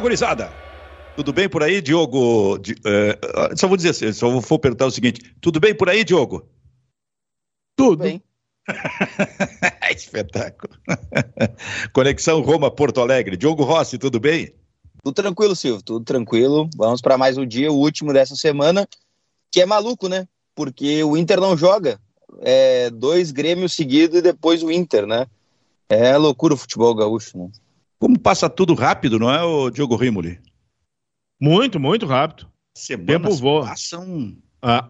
Gurizada. Tudo bem por aí, Diogo? Di, uh, só vou dizer assim, só vou perguntar o seguinte: tudo bem por aí, Diogo? Tudo. Bem. Espetáculo. Conexão Roma-Porto Alegre. Diogo Rossi, tudo bem? Tudo tranquilo, Silvio, tudo tranquilo. Vamos para mais um dia, o último dessa semana, que é maluco, né? Porque o Inter não joga. É dois Grêmios seguidos e depois o Inter, né? É loucura o futebol gaúcho, né? Como passa tudo rápido, não é, o Diogo Rimoli? Muito, muito rápido. Semanas Tempo voa. passam. Ah.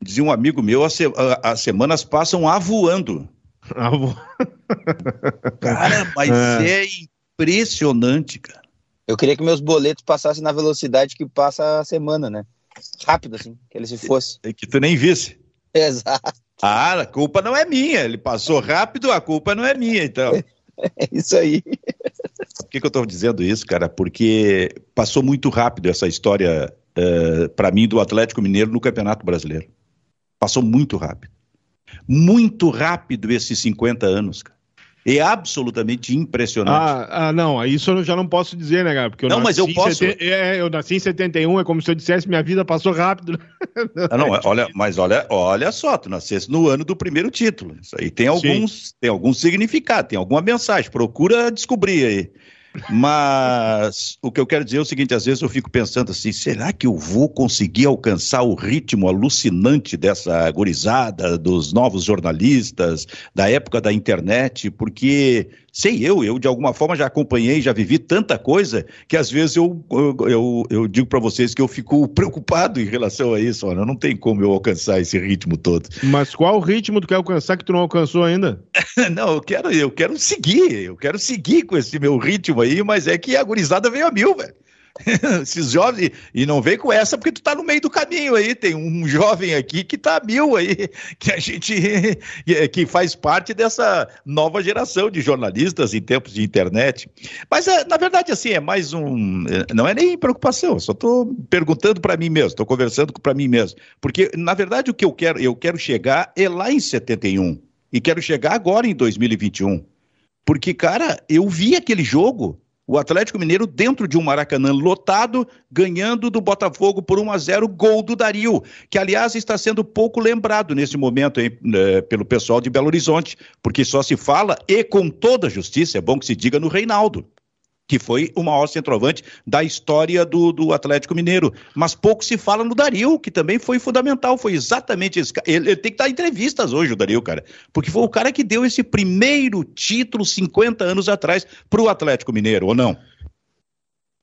Dizia um amigo meu, as, as semanas passam avoando. Avo... cara, mas é. é impressionante, cara. Eu queria que meus boletos passassem na velocidade que passa a semana, né? Rápido, assim, que ele se fosse. É que tu nem visse. Exato. Ah, a culpa não é minha. Ele passou rápido, a culpa não é minha, então. É isso aí. Por que, que eu estou dizendo isso, cara? Porque passou muito rápido essa história, uh, eh, para mim, do Atlético Mineiro no Campeonato Brasileiro. Passou muito rápido. Muito rápido esses 50 anos, cara. É absolutamente impressionante. Ah, ah, não, isso eu já não posso dizer, né, cara? Porque eu não, mas eu posso. Sete... É, eu nasci em 71, é como se eu dissesse minha vida passou rápido. Ah, não, olha, mas olha, olha só, tu nasceste no ano do primeiro título. Isso aí tem alguns, tem algum significado, tem alguma mensagem. Procura descobrir aí. Mas o que eu quero dizer é o seguinte: às vezes eu fico pensando assim, será que eu vou conseguir alcançar o ritmo alucinante dessa gurizada, dos novos jornalistas, da época da internet? Porque sei eu, eu de alguma forma já acompanhei, já vivi tanta coisa que às vezes eu, eu, eu, eu digo para vocês que eu fico preocupado em relação a isso. Olha, não tem como eu alcançar esse ritmo todo. Mas qual ritmo tu quer alcançar que tu não alcançou ainda? não, eu quero, eu quero seguir, eu quero seguir com esse meu ritmo aí, mas é que a gurizada veio a mil, velho. Esses jovens, e não vem com essa porque tu tá no meio do caminho aí, tem um jovem aqui que tá mil aí, que a gente, que faz parte dessa nova geração de jornalistas em tempos de internet. Mas, é, na verdade, assim, é mais um, é, não é nem preocupação, só tô perguntando para mim mesmo, tô conversando para mim mesmo, porque, na verdade, o que eu quero, eu quero chegar é lá em 71, e quero chegar agora em 2021, porque, cara, eu vi aquele jogo, o Atlético Mineiro dentro de um Maracanã lotado, ganhando do Botafogo por 1 a 0, gol do Dario, que aliás está sendo pouco lembrado nesse momento hein, né, pelo pessoal de Belo Horizonte, porque só se fala e com toda justiça, é bom que se diga no Reinaldo que foi o maior centroavante da história do, do Atlético Mineiro. Mas pouco se fala no Dario, que também foi fundamental, foi exatamente esse ele, ele tem que dar entrevistas hoje, o Dario, cara, porque foi o cara que deu esse primeiro título 50 anos atrás para o Atlético Mineiro, ou não?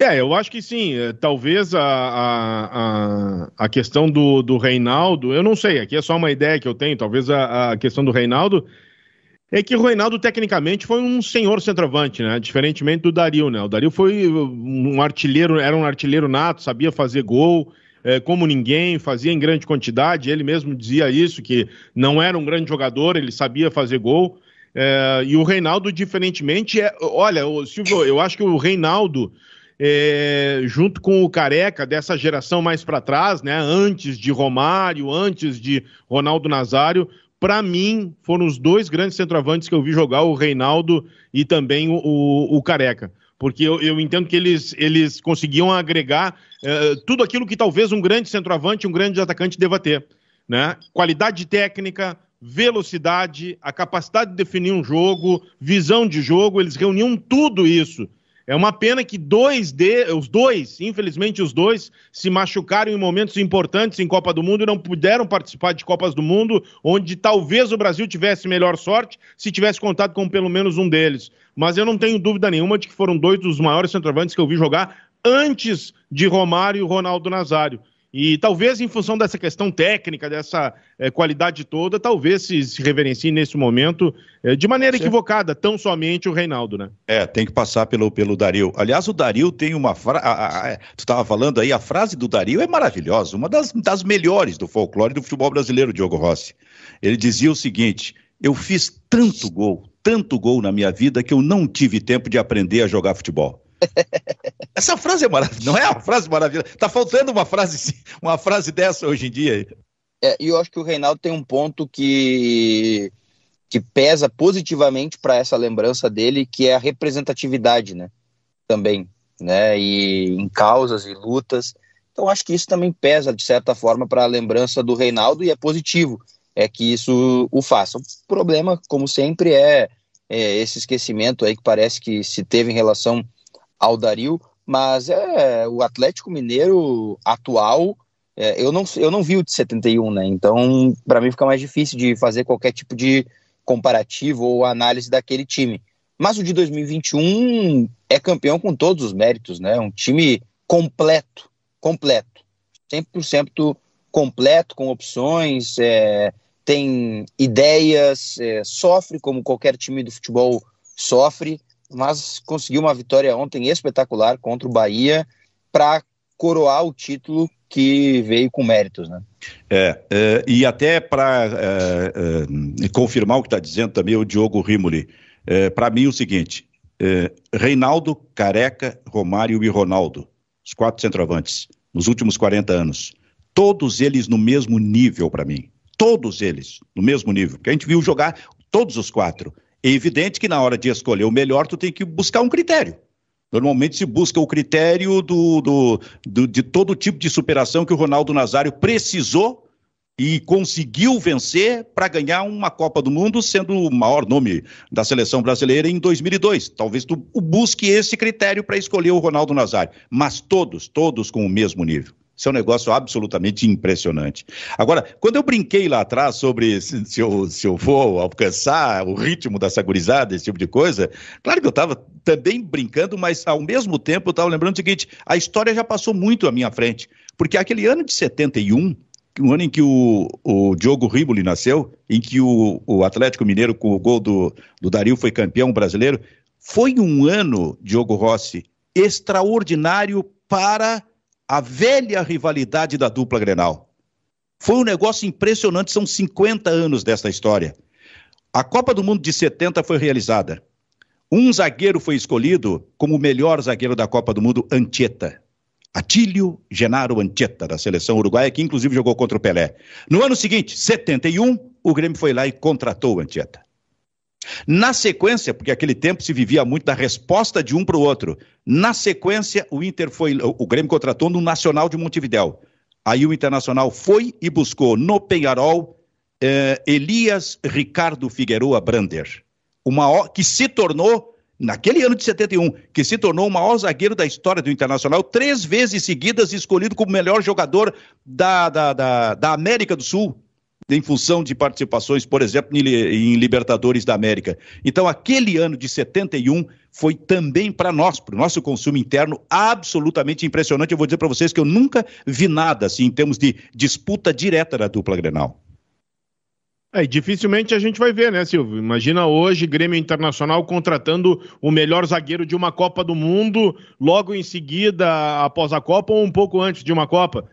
É, eu acho que sim. É, talvez a, a, a, questão do, do Reinaldo, eu não sei, aqui é só uma ideia que eu tenho, talvez a, a questão do Reinaldo é que o Reinaldo, tecnicamente, foi um senhor centroavante, né? Diferentemente do Dario, né? O Dario foi um artilheiro, era um artilheiro nato, sabia fazer gol, é, como ninguém, fazia em grande quantidade. Ele mesmo dizia isso, que não era um grande jogador, ele sabia fazer gol. É, e o Reinaldo, diferentemente, é. Olha, Silvio, eu acho que o Reinaldo. É, junto com o Careca, dessa geração mais para trás, né, antes de Romário, antes de Ronaldo Nazário, para mim, foram os dois grandes centroavantes que eu vi jogar, o Reinaldo e também o, o, o Careca. Porque eu, eu, entendo que eles, eles conseguiam agregar uh, tudo aquilo que talvez um grande centroavante, um grande atacante deva ter. Né? Qualidade técnica, velocidade, a capacidade de definir um jogo, visão de jogo, eles reuniam tudo isso é uma pena que dois de, os dois, infelizmente os dois, se machucaram em momentos importantes em Copa do Mundo e não puderam participar de Copas do Mundo, onde talvez o Brasil tivesse melhor sorte se tivesse contado com pelo menos um deles. Mas eu não tenho dúvida nenhuma de que foram dois dos maiores centroavantes que eu vi jogar antes de Romário e Ronaldo Nazário. E talvez em função dessa questão técnica, dessa é, qualidade toda, talvez se, se reverencie nesse momento é, de maneira Sim. equivocada, tão somente o Reinaldo, né? É, tem que passar pelo, pelo Dario. Aliás, o Dario tem uma frase. Tu estava falando aí, a frase do Dario é maravilhosa, uma das, das melhores do folclore do futebol brasileiro, Diogo Rossi. Ele dizia o seguinte: eu fiz tanto gol, tanto gol na minha vida que eu não tive tempo de aprender a jogar futebol. Essa frase é maravilhosa, não é uma frase maravilhosa? Tá faltando uma frase, uma frase dessa hoje em dia. É, e eu acho que o Reinaldo tem um ponto que, que pesa positivamente para essa lembrança dele, que é a representatividade, né? Também. né? E em causas e lutas. Então acho que isso também pesa de certa forma para a lembrança do Reinaldo e é positivo é que isso o faça. O problema, como sempre, é, é esse esquecimento aí que parece que se teve em relação ao Dario, mas é o Atlético Mineiro atual. É, eu, não, eu não vi o de 71, né? Então, para mim fica mais difícil de fazer qualquer tipo de comparativo ou análise daquele time. Mas o de 2021 é campeão com todos os méritos, né? Um time completo, completo, 100% completo, com opções, é, tem ideias, é, sofre como qualquer time do futebol sofre, mas conseguiu uma vitória ontem espetacular contra o Bahia para coroar o título que veio com méritos, né? É, é e até para é, é, confirmar o que está dizendo também o Diogo Rimoli, é, para mim o seguinte, é, Reinaldo, Careca, Romário e Ronaldo, os quatro centroavantes, nos últimos 40 anos, todos eles no mesmo nível para mim, todos eles no mesmo nível, porque a gente viu jogar todos os quatro. É evidente que na hora de escolher o melhor, tu tem que buscar um critério. Normalmente se busca o critério do, do, do, de todo tipo de superação que o Ronaldo Nazário precisou e conseguiu vencer para ganhar uma Copa do Mundo, sendo o maior nome da seleção brasileira em 2002. Talvez tu busque esse critério para escolher o Ronaldo Nazário, mas todos, todos com o mesmo nível. Isso é um negócio absolutamente impressionante. Agora, quando eu brinquei lá atrás sobre se, se, eu, se eu vou alcançar o ritmo dessa gurizada, esse tipo de coisa, claro que eu estava também brincando, mas ao mesmo tempo eu estava lembrando o seguinte: a história já passou muito à minha frente. Porque aquele ano de 71, o ano em que o, o Diogo Rimoli nasceu, em que o, o Atlético Mineiro, com o gol do, do Dario, foi campeão brasileiro, foi um ano, Diogo Rossi, extraordinário para a velha rivalidade da dupla Grenal. Foi um negócio impressionante, são 50 anos dessa história. A Copa do Mundo de 70 foi realizada. Um zagueiro foi escolhido como o melhor zagueiro da Copa do Mundo, Anchieta. Atílio Genaro Anchieta, da seleção uruguaia, que inclusive jogou contra o Pelé. No ano seguinte, 71, o Grêmio foi lá e contratou o Anchieta. Na sequência, porque aquele tempo se vivia muito da resposta de um para o outro, na sequência o Inter foi, o Grêmio contratou no Nacional de Montevidéu. Aí o Internacional foi e buscou no Penharol eh, Elias Ricardo Figueroa Brander, uma, que se tornou, naquele ano de 71, que se tornou o maior zagueiro da história do Internacional, três vezes seguidas escolhido como melhor jogador da, da, da, da América do Sul em função de participações, por exemplo, em Libertadores da América. Então, aquele ano de 71 foi também para nós, para o nosso consumo interno, absolutamente impressionante. Eu vou dizer para vocês que eu nunca vi nada assim em termos de disputa direta da dupla Grenal. É, dificilmente a gente vai ver, né, Silvio? Imagina hoje Grêmio Internacional contratando o melhor zagueiro de uma Copa do Mundo, logo em seguida, após a Copa, ou um pouco antes de uma Copa.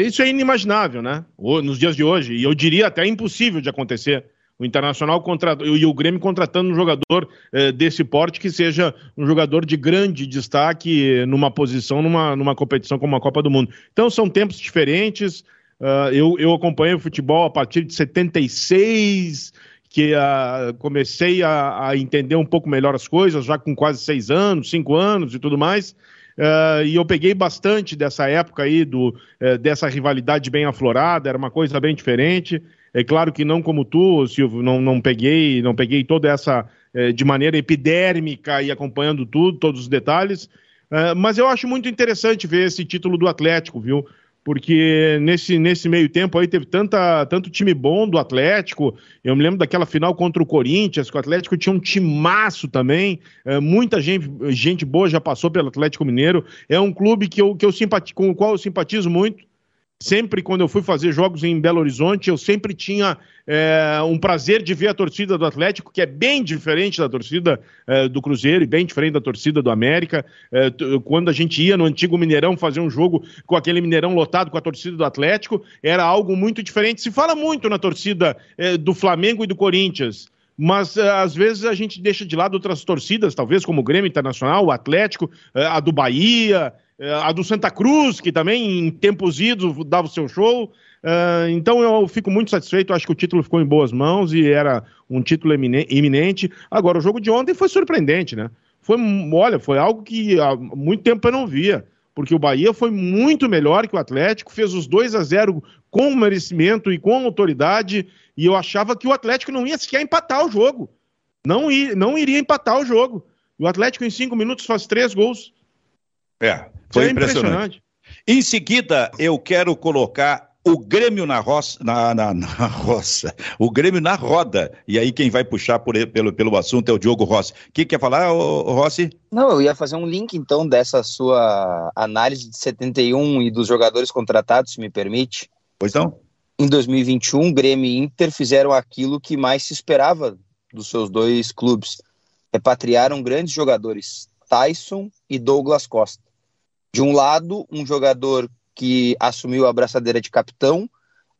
Isso é inimaginável, né? Nos dias de hoje. E eu diria até impossível de acontecer. O Internacional e o Grêmio contratando um jogador eh, desse porte que seja um jogador de grande destaque numa posição, numa, numa competição como a Copa do Mundo. Então são tempos diferentes. Uh, eu, eu acompanhei o futebol a partir de 76, que uh, comecei a, a entender um pouco melhor as coisas, já com quase seis anos, cinco anos e tudo mais. Uh, e eu peguei bastante dessa época aí, do, uh, dessa rivalidade bem aflorada, era uma coisa bem diferente. É claro que não como tu, Silvio, não, não peguei, não peguei toda essa uh, de maneira epidérmica e acompanhando tudo, todos os detalhes. mas eu acho muito interessante ver esse título do Atlético, viu? Porque nesse, nesse meio tempo aí teve tanta, tanto time bom do Atlético. Eu me lembro daquela final contra o Corinthians, que o Atlético tinha um timaço também. É, muita gente, gente boa já passou pelo Atlético Mineiro. É um clube que eu, que eu simpati, com o qual eu simpatizo muito sempre quando eu fui fazer jogos em Belo Horizonte, eu sempre tinha é, um prazer de ver a torcida do Atlético, que é bem diferente da torcida é, do Cruzeiro e bem diferente da torcida do América. É, quando a gente ia no antigo Mineirão fazer um jogo com aquele Mineirão lotado com a torcida do Atlético, era algo muito diferente. Se fala muito na torcida é, do Flamengo e do Corinthians mas é, às vezes a gente deixa de lado outras torcidas, talvez como o Grêmio Internacional, o Atlético, é, a do Bahia, a do Santa Cruz, que também em tempos idos dava o seu show. Uh, então eu fico muito satisfeito, acho que o título ficou em boas mãos e era um título iminente. Agora, o jogo de ontem foi surpreendente, né? foi, olha, foi algo que há muito tempo eu não via, porque o Bahia foi muito melhor que o Atlético, fez os 2 a 0 com merecimento e com autoridade, e eu achava que o Atlético não ia sequer empatar o jogo. Não, ir, não iria empatar o jogo. E o Atlético, em cinco minutos, faz três gols. É, foi é impressionante. impressionante. Em seguida, eu quero colocar o Grêmio na roça, na, na, na, roça, o Grêmio na roda. E aí quem vai puxar por, pelo, pelo assunto é o Diogo Rossi. O que quer falar, ô, ô, Rossi? Não, eu ia fazer um link então dessa sua análise de 71 e dos jogadores contratados, se me permite. Pois não. Em 2021, Grêmio e Inter fizeram aquilo que mais se esperava dos seus dois clubes. Repatriaram grandes jogadores, Tyson e Douglas Costa. De um lado, um jogador que assumiu a braçadeira de capitão,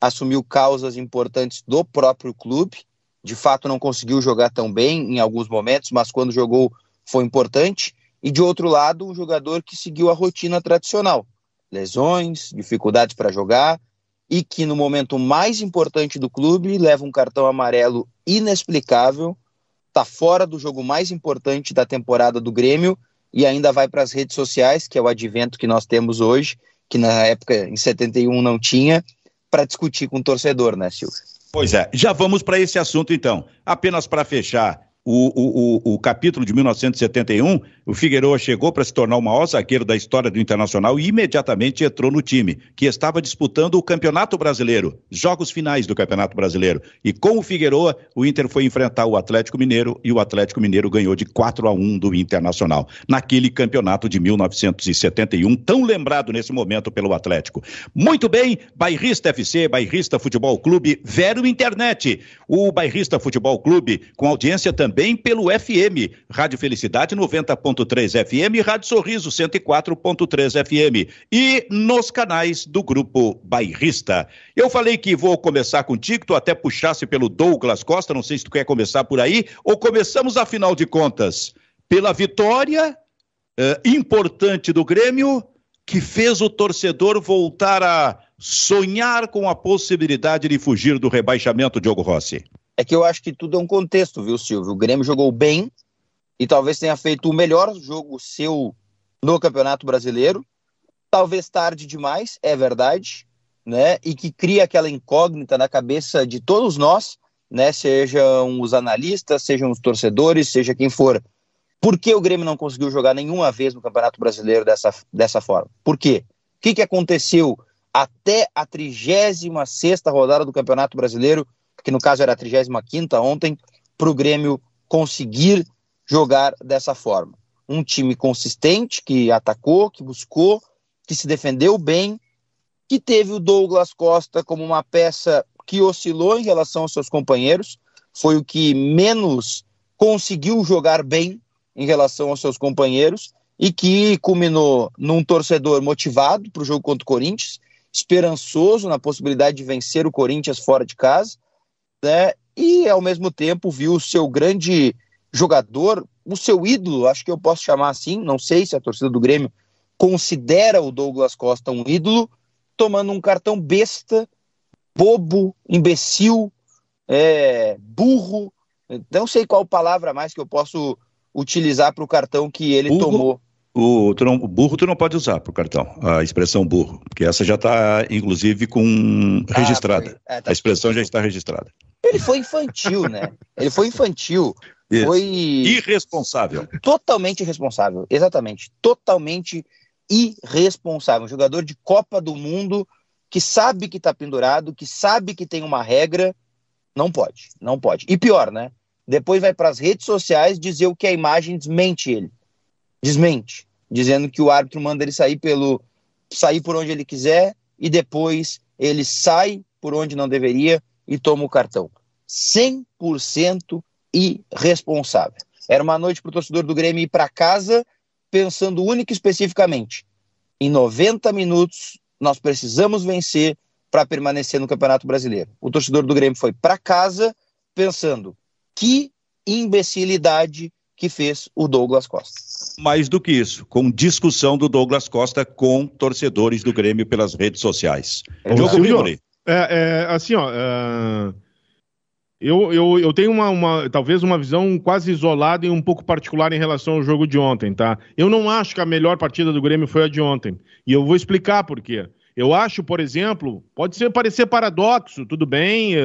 assumiu causas importantes do próprio clube. De fato, não conseguiu jogar tão bem em alguns momentos, mas quando jogou foi importante. E de outro lado, um jogador que seguiu a rotina tradicional: lesões, dificuldades para jogar, e que no momento mais importante do clube leva um cartão amarelo inexplicável, está fora do jogo mais importante da temporada do Grêmio e ainda vai para as redes sociais, que é o advento que nós temos hoje, que na época, em 71, não tinha, para discutir com o torcedor, né, Silvio? Pois é, já vamos para esse assunto então. Apenas para fechar, o, o, o, capítulo de 1971, o Figueiredo chegou para se tornar o maior zagueiro da história do Internacional e imediatamente entrou no time, que estava disputando o Campeonato Brasileiro, jogos finais do Campeonato Brasileiro. E com o Figueiredo, o Inter foi enfrentar o Atlético Mineiro e o Atlético Mineiro ganhou de 4 a 1 do Internacional, naquele campeonato de 1971, tão lembrado nesse momento pelo Atlético. Muito bem, Bairrista FC, Bairrista Futebol Clube, Vero Internet. O Bairrista Futebol Clube, com audiência também também pelo FM, Rádio Felicidade 90.3 FM, Rádio Sorriso 104.3 FM e nos canais do Grupo Bairrista. Eu falei que vou começar contigo, tu até puxasse pelo Douglas Costa, não sei se tu quer começar por aí, ou começamos, afinal de contas, pela vitória eh, importante do Grêmio, que fez o torcedor voltar a sonhar com a possibilidade de fugir do rebaixamento, Diogo Rossi. É que eu acho que tudo é um contexto, viu, Silvio? O Grêmio jogou bem e talvez tenha feito o melhor jogo seu no Campeonato Brasileiro. Talvez tarde demais, é verdade, né? E que cria aquela incógnita na cabeça de todos nós, né? Sejam os analistas, sejam os torcedores, seja quem for. Por que o Grêmio não conseguiu jogar nenhuma vez no Campeonato Brasileiro dessa, dessa forma? Por quê? O que, que aconteceu até a 36 rodada do Campeonato Brasileiro que no caso era a 35 ontem, para o Grêmio conseguir jogar dessa forma. Um time consistente, que atacou, que buscou, que se defendeu bem, que teve o Douglas Costa como uma peça que oscilou em relação aos seus companheiros, foi o que menos conseguiu jogar bem em relação aos seus companheiros e que culminou num torcedor motivado para o jogo contra o Corinthians, esperançoso na possibilidade de vencer o Corinthians fora de casa né? E ao mesmo tempo viu o seu grande jogador, o seu ídolo, acho que eu posso chamar assim, não sei se a torcida do Grêmio considera o Douglas Costa um ídolo, tomando um cartão besta, bobo, imbecil, é, burro, não sei qual palavra mais que eu posso utilizar para o cartão que ele burro, tomou. O, tu não, burro tu não pode usar para o cartão, a expressão burro, porque essa já está, inclusive, com ah, registrada. É, tá a expressão já está registrada. Ele foi infantil, né? Ele foi infantil. Isso. Foi. Irresponsável. Totalmente irresponsável. Exatamente. Totalmente irresponsável. Um jogador de Copa do Mundo que sabe que está pendurado, que sabe que tem uma regra. Não pode. Não pode. E pior, né? Depois vai para as redes sociais dizer o que a imagem desmente ele. Desmente. Dizendo que o árbitro manda ele sair pelo. sair por onde ele quiser e depois ele sai por onde não deveria e toma o cartão. 100% irresponsável. Era uma noite para o torcedor do Grêmio ir para casa pensando única e especificamente em 90 minutos nós precisamos vencer para permanecer no Campeonato Brasileiro. O torcedor do Grêmio foi para casa pensando que imbecilidade que fez o Douglas Costa. Mais do que isso, com discussão do Douglas Costa com torcedores do Grêmio pelas redes sociais. É, Diogo é, é, assim, ó. É... Eu, eu, eu tenho uma, uma, talvez uma visão quase isolada e um pouco particular em relação ao jogo de ontem, tá? Eu não acho que a melhor partida do Grêmio foi a de ontem. E eu vou explicar por quê. Eu acho, por exemplo, pode ser parecer paradoxo, tudo bem, eh,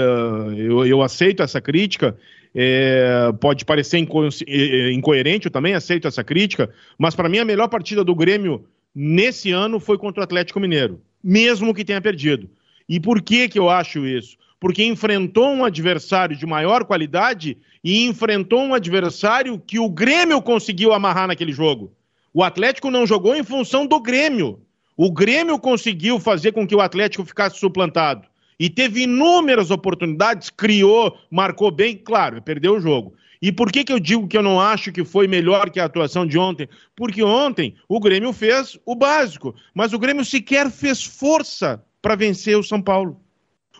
eu, eu aceito essa crítica, é, pode parecer inco eh, incoerente, eu também aceito essa crítica, mas para mim a melhor partida do Grêmio nesse ano foi contra o Atlético Mineiro, mesmo que tenha perdido. E por que, que eu acho isso? porque enfrentou um adversário de maior qualidade e enfrentou um adversário que o Grêmio conseguiu amarrar naquele jogo. O Atlético não jogou em função do Grêmio. O Grêmio conseguiu fazer com que o Atlético ficasse suplantado. E teve inúmeras oportunidades, criou, marcou bem, claro, perdeu o jogo. E por que, que eu digo que eu não acho que foi melhor que a atuação de ontem? Porque ontem o Grêmio fez o básico, mas o Grêmio sequer fez força para vencer o São Paulo.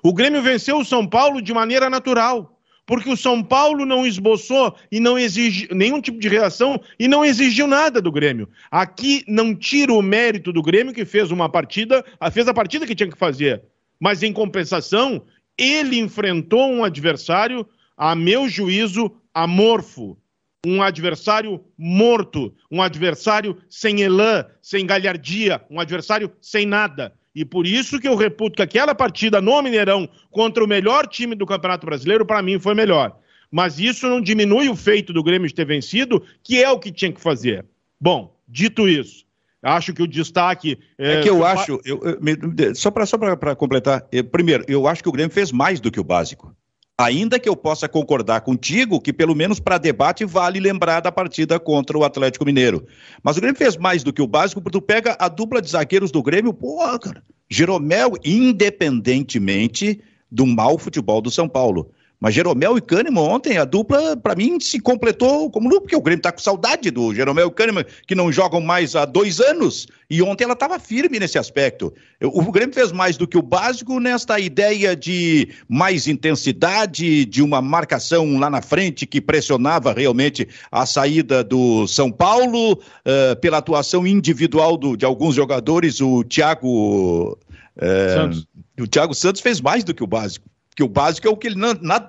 O Grêmio venceu o São Paulo de maneira natural, porque o São Paulo não esboçou e não exige nenhum tipo de reação e não exigiu nada do Grêmio. Aqui não tira o mérito do Grêmio que fez uma partida, fez a partida que tinha que fazer, mas em compensação, ele enfrentou um adversário, a meu juízo, amorfo, um adversário morto, um adversário sem elan, sem galhardia, um adversário sem nada. E por isso que eu reputo que aquela partida no Mineirão contra o melhor time do Campeonato Brasileiro, para mim, foi melhor. Mas isso não diminui o feito do Grêmio de ter vencido, que é o que tinha que fazer. Bom, dito isso, acho que o destaque. É, é que eu acho, eu, eu, só para completar, eu, primeiro, eu acho que o Grêmio fez mais do que o básico. Ainda que eu possa concordar contigo que, pelo menos para debate, vale lembrar da partida contra o Atlético Mineiro. Mas o Grêmio fez mais do que o básico, porque tu pega a dupla de zagueiros do Grêmio, porra, cara. Jeromel, independentemente do mau futebol do São Paulo. Mas Jeromel e Kahneman ontem, a dupla, para mim, se completou como porque o Grêmio tá com saudade do Jeromel e Kahneman, que não jogam mais há dois anos, e ontem ela estava firme nesse aspecto. O Grêmio fez mais do que o básico nesta ideia de mais intensidade, de uma marcação lá na frente que pressionava realmente a saída do São Paulo, uh, pela atuação individual do, de alguns jogadores, o Thiago. Uh, o Thiago Santos fez mais do que o básico que o básico é o que ele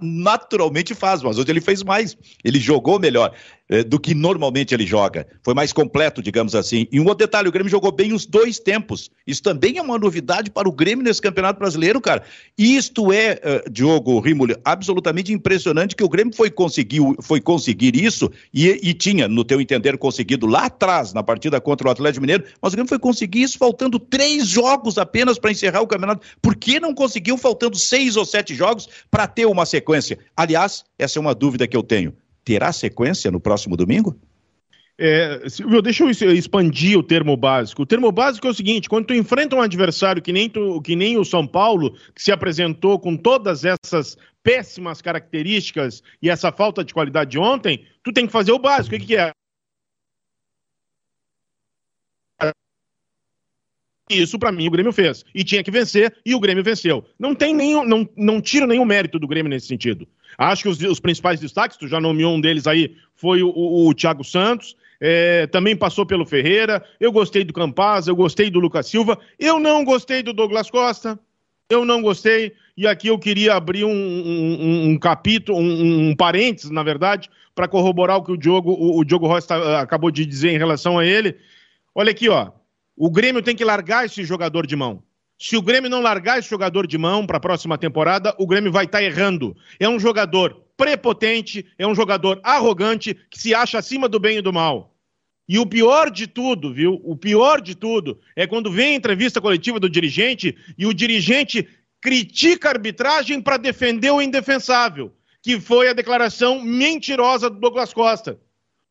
naturalmente faz, mas hoje ele fez mais, ele jogou melhor é, do que normalmente ele joga, foi mais completo, digamos assim. E um outro detalhe, o Grêmio jogou bem os dois tempos, isso também é uma novidade para o Grêmio nesse Campeonato Brasileiro, cara. Isto é, uh, Diogo Rimoli, absolutamente impressionante que o Grêmio foi conseguir, foi conseguir isso e, e tinha, no teu entender, conseguido lá atrás, na partida contra o Atlético Mineiro, mas o Grêmio foi conseguir isso faltando três jogos apenas para encerrar o campeonato. Por que não conseguiu faltando seis ou sete jogos para ter uma sequência. Aliás, essa é uma dúvida que eu tenho. Terá sequência no próximo domingo? É, Silvio, deixa eu expandir o termo básico. O termo básico é o seguinte: quando tu enfrenta um adversário que nem, tu, que nem o São Paulo, que se apresentou com todas essas péssimas características e essa falta de qualidade de ontem, tu tem que fazer o básico. O que, que é? Isso, para mim, o Grêmio fez. E tinha que vencer, e o Grêmio venceu. Não tem nenhum, não, não tiro nenhum mérito do Grêmio nesse sentido. Acho que os, os principais destaques, tu já nomeou um deles aí, foi o, o, o Thiago Santos. É, também passou pelo Ferreira. Eu gostei do Campaz, eu gostei do Lucas Silva. Eu não gostei do Douglas Costa. Eu não gostei. E aqui eu queria abrir um, um, um capítulo, um, um parênteses, na verdade, para corroborar o que o Diogo, o, o Diogo Rossi tá, acabou de dizer em relação a ele. Olha aqui, ó. O Grêmio tem que largar esse jogador de mão. Se o Grêmio não largar esse jogador de mão para a próxima temporada, o Grêmio vai estar tá errando. É um jogador prepotente, é um jogador arrogante que se acha acima do bem e do mal. E o pior de tudo, viu? O pior de tudo é quando vem a entrevista coletiva do dirigente e o dirigente critica a arbitragem para defender o indefensável, que foi a declaração mentirosa do Douglas Costa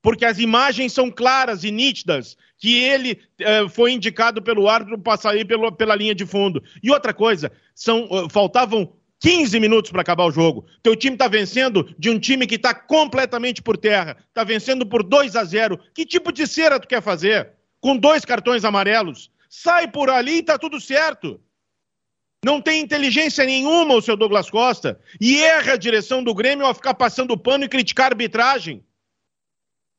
porque as imagens são claras e nítidas que ele eh, foi indicado pelo árbitro para sair pelo, pela linha de fundo. E outra coisa, são, uh, faltavam 15 minutos para acabar o jogo. Teu time está vencendo de um time que está completamente por terra. Está vencendo por 2 a 0. Que tipo de cera tu quer fazer? Com dois cartões amarelos? Sai por ali e está tudo certo. Não tem inteligência nenhuma o seu Douglas Costa. E erra a direção do Grêmio ao ficar passando pano e criticar a arbitragem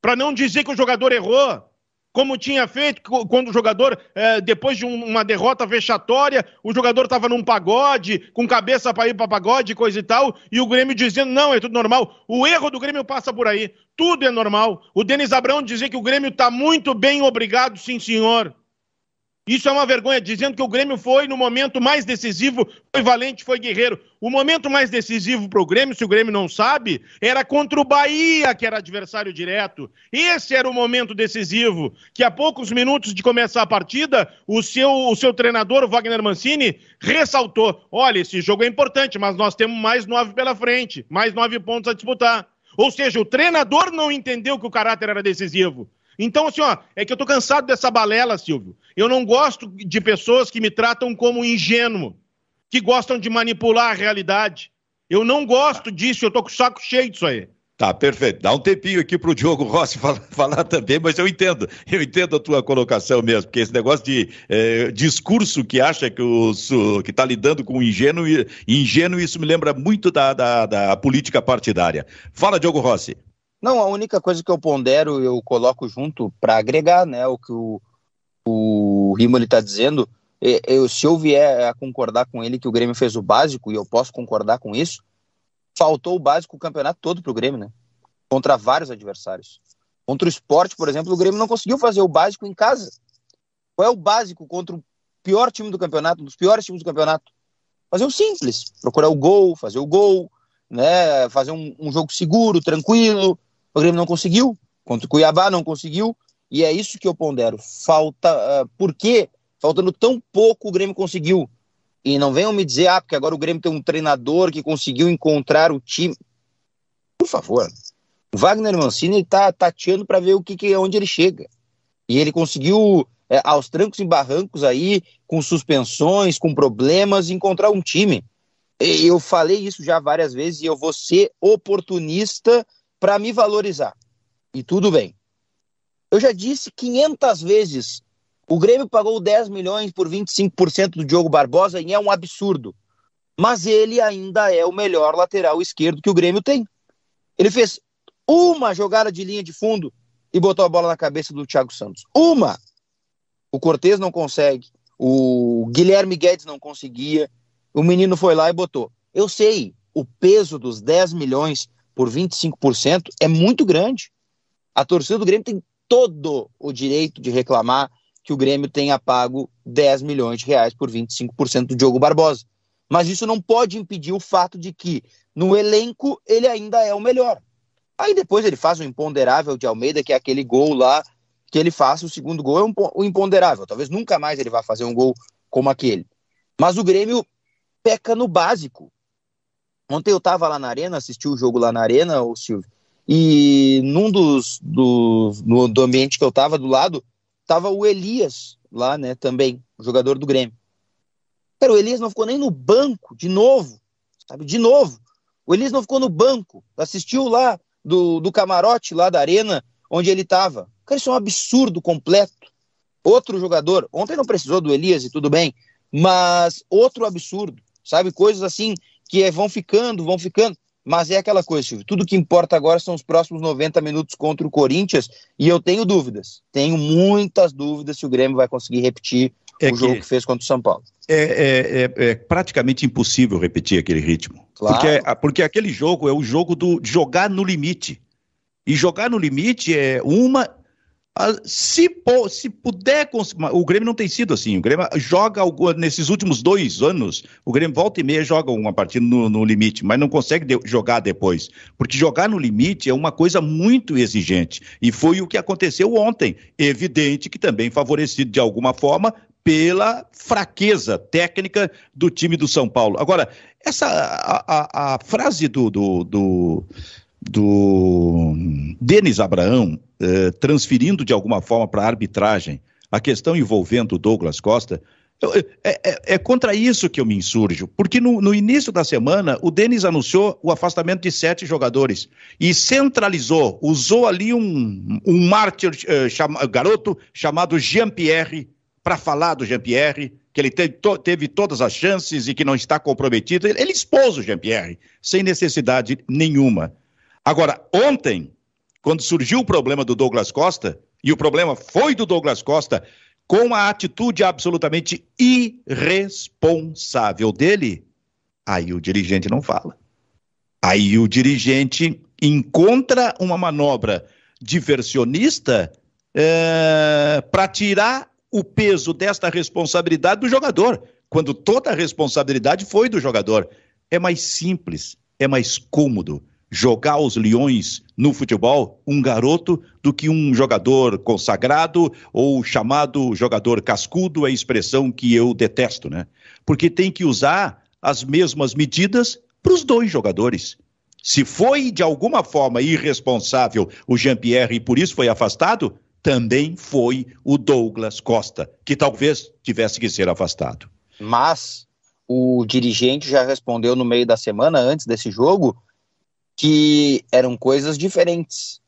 para não dizer que o jogador errou. Como tinha feito quando o jogador, é, depois de um, uma derrota vexatória, o jogador estava num pagode, com cabeça para ir para pagode, coisa e tal, e o Grêmio dizendo: não, é tudo normal. O erro do Grêmio passa por aí. Tudo é normal. O Denis Abrão dizia que o Grêmio está muito bem, obrigado, sim, senhor. Isso é uma vergonha, dizendo que o Grêmio foi no momento mais decisivo, foi valente, foi guerreiro. O momento mais decisivo para o Grêmio, se o Grêmio não sabe, era contra o Bahia, que era adversário direto. Esse era o momento decisivo, que a poucos minutos de começar a partida, o seu, o seu treinador, o Wagner Mancini, ressaltou: olha, esse jogo é importante, mas nós temos mais nove pela frente, mais nove pontos a disputar. Ou seja, o treinador não entendeu que o caráter era decisivo. Então, assim, ó, é que eu tô cansado dessa balela, Silvio. Eu não gosto de pessoas que me tratam como ingênuo, que gostam de manipular a realidade. Eu não gosto disso, eu tô com o saco cheio disso aí. Tá, perfeito. Dá um tempinho aqui para o Diogo Rossi falar, falar, também, mas eu entendo, eu entendo a tua colocação mesmo, porque esse negócio de é, discurso que acha que está lidando com ingênuo, ingênuo, isso me lembra muito da, da, da política partidária. Fala, Diogo Rossi. Não, a única coisa que eu pondero, eu coloco junto para agregar, né, o que o, o Rimo está dizendo. Eu, se eu vier a concordar com ele que o Grêmio fez o básico, e eu posso concordar com isso, faltou o básico o campeonato todo para o Grêmio, né? Contra vários adversários. Contra o esporte, por exemplo, o Grêmio não conseguiu fazer o básico em casa. Qual é o básico contra o pior time do campeonato, um dos piores times do campeonato? Fazer o simples, procurar o gol, fazer o gol, né? Fazer um, um jogo seguro, tranquilo, o Grêmio não conseguiu, contra o Cuiabá não conseguiu, e é isso que eu pondero. Falta. Uh, por quê? Faltando tão pouco, o Grêmio conseguiu. E não venham me dizer, ah, porque agora o Grêmio tem um treinador que conseguiu encontrar o time. Por favor. Wagner Mancini está tateando para ver o que, que onde ele chega. E ele conseguiu, é, aos trancos e barrancos aí, com suspensões, com problemas, encontrar um time. Eu falei isso já várias vezes e eu vou ser oportunista para me valorizar. E tudo bem. Eu já disse 500 vezes: o Grêmio pagou 10 milhões por 25% do Diogo Barbosa e é um absurdo. Mas ele ainda é o melhor lateral esquerdo que o Grêmio tem. Ele fez uma jogada de linha de fundo e botou a bola na cabeça do Thiago Santos. Uma! O Cortez não consegue, o Guilherme Guedes não conseguia, o menino foi lá e botou. Eu sei, o peso dos 10 milhões por 25% é muito grande. A torcida do Grêmio tem todo o direito de reclamar que o Grêmio tenha pago 10 milhões de reais por 25% do Diogo Barbosa. Mas isso não pode impedir o fato de que no elenco ele ainda é o melhor. Aí depois ele faz o imponderável de Almeida, que é aquele gol lá que ele faz, o segundo gol é um, o imponderável. Talvez nunca mais ele vá fazer um gol como aquele. Mas o Grêmio peca no básico. Ontem eu estava lá na Arena, assisti o jogo lá na Arena, o Silvio, e num dos, no, do ambiente que eu estava do lado, estava o Elias lá, né, também, jogador do Grêmio. Cara, o Elias não ficou nem no banco, de novo, sabe, de novo. O Elias não ficou no banco, assistiu lá do, do camarote lá da Arena, onde ele estava. Cara, isso é um absurdo completo. Outro jogador, ontem não precisou do Elias e tudo bem, mas outro absurdo, sabe, coisas assim que é, vão ficando, vão ficando. Mas é aquela coisa, Silvio. Tudo que importa agora são os próximos 90 minutos contra o Corinthians. E eu tenho dúvidas. Tenho muitas dúvidas se o Grêmio vai conseguir repetir é o jogo que fez contra o São Paulo. É, é, é, é praticamente impossível repetir aquele ritmo. Claro. Porque, porque aquele jogo é o jogo do, jogar no limite. E jogar no limite é uma se, se puder, o Grêmio não tem sido assim. O Grêmio joga nesses últimos dois anos, o Grêmio volta e meia joga uma partida no, no limite, mas não consegue de, jogar depois. Porque jogar no limite é uma coisa muito exigente. E foi o que aconteceu ontem. Evidente que também favorecido de alguma forma pela fraqueza técnica do time do São Paulo. Agora, essa a, a, a frase do, do, do do Denis Abraão eh, transferindo de alguma forma para a arbitragem a questão envolvendo o Douglas Costa, eu, é, é, é, contra isso que eu me insurjo, porque no, no início da semana o Denis anunciou o afastamento de sete jogadores e centralizou, usou ali um, um mártir eh, chama, garoto chamado Jean-Pierre para falar do Jean-Pierre, que ele teve, to, teve, todas as chances e que não está comprometido. Ele, ele expôs o Jean-Pierre sem necessidade nenhuma. Agora, ontem, quando surgiu o problema do Douglas Costa, e o problema foi do Douglas Costa, com a atitude absolutamente irresponsável dele, aí o dirigente não fala. Aí o dirigente encontra uma manobra diversionista é, para tirar o peso desta responsabilidade do jogador, quando toda a responsabilidade foi do jogador. É mais simples, é mais cômodo jogar os leões no futebol um garoto do que um jogador consagrado ou chamado jogador cascudo, é a expressão que eu detesto, né? Porque tem que usar as mesmas medidas para os dois jogadores. Se foi de alguma forma irresponsável o Jean-Pierre e por isso foi afastado, também foi o Douglas Costa, que talvez tivesse que ser afastado. Mas o dirigente já respondeu no meio da semana, antes desse jogo, que eram coisas diferentes.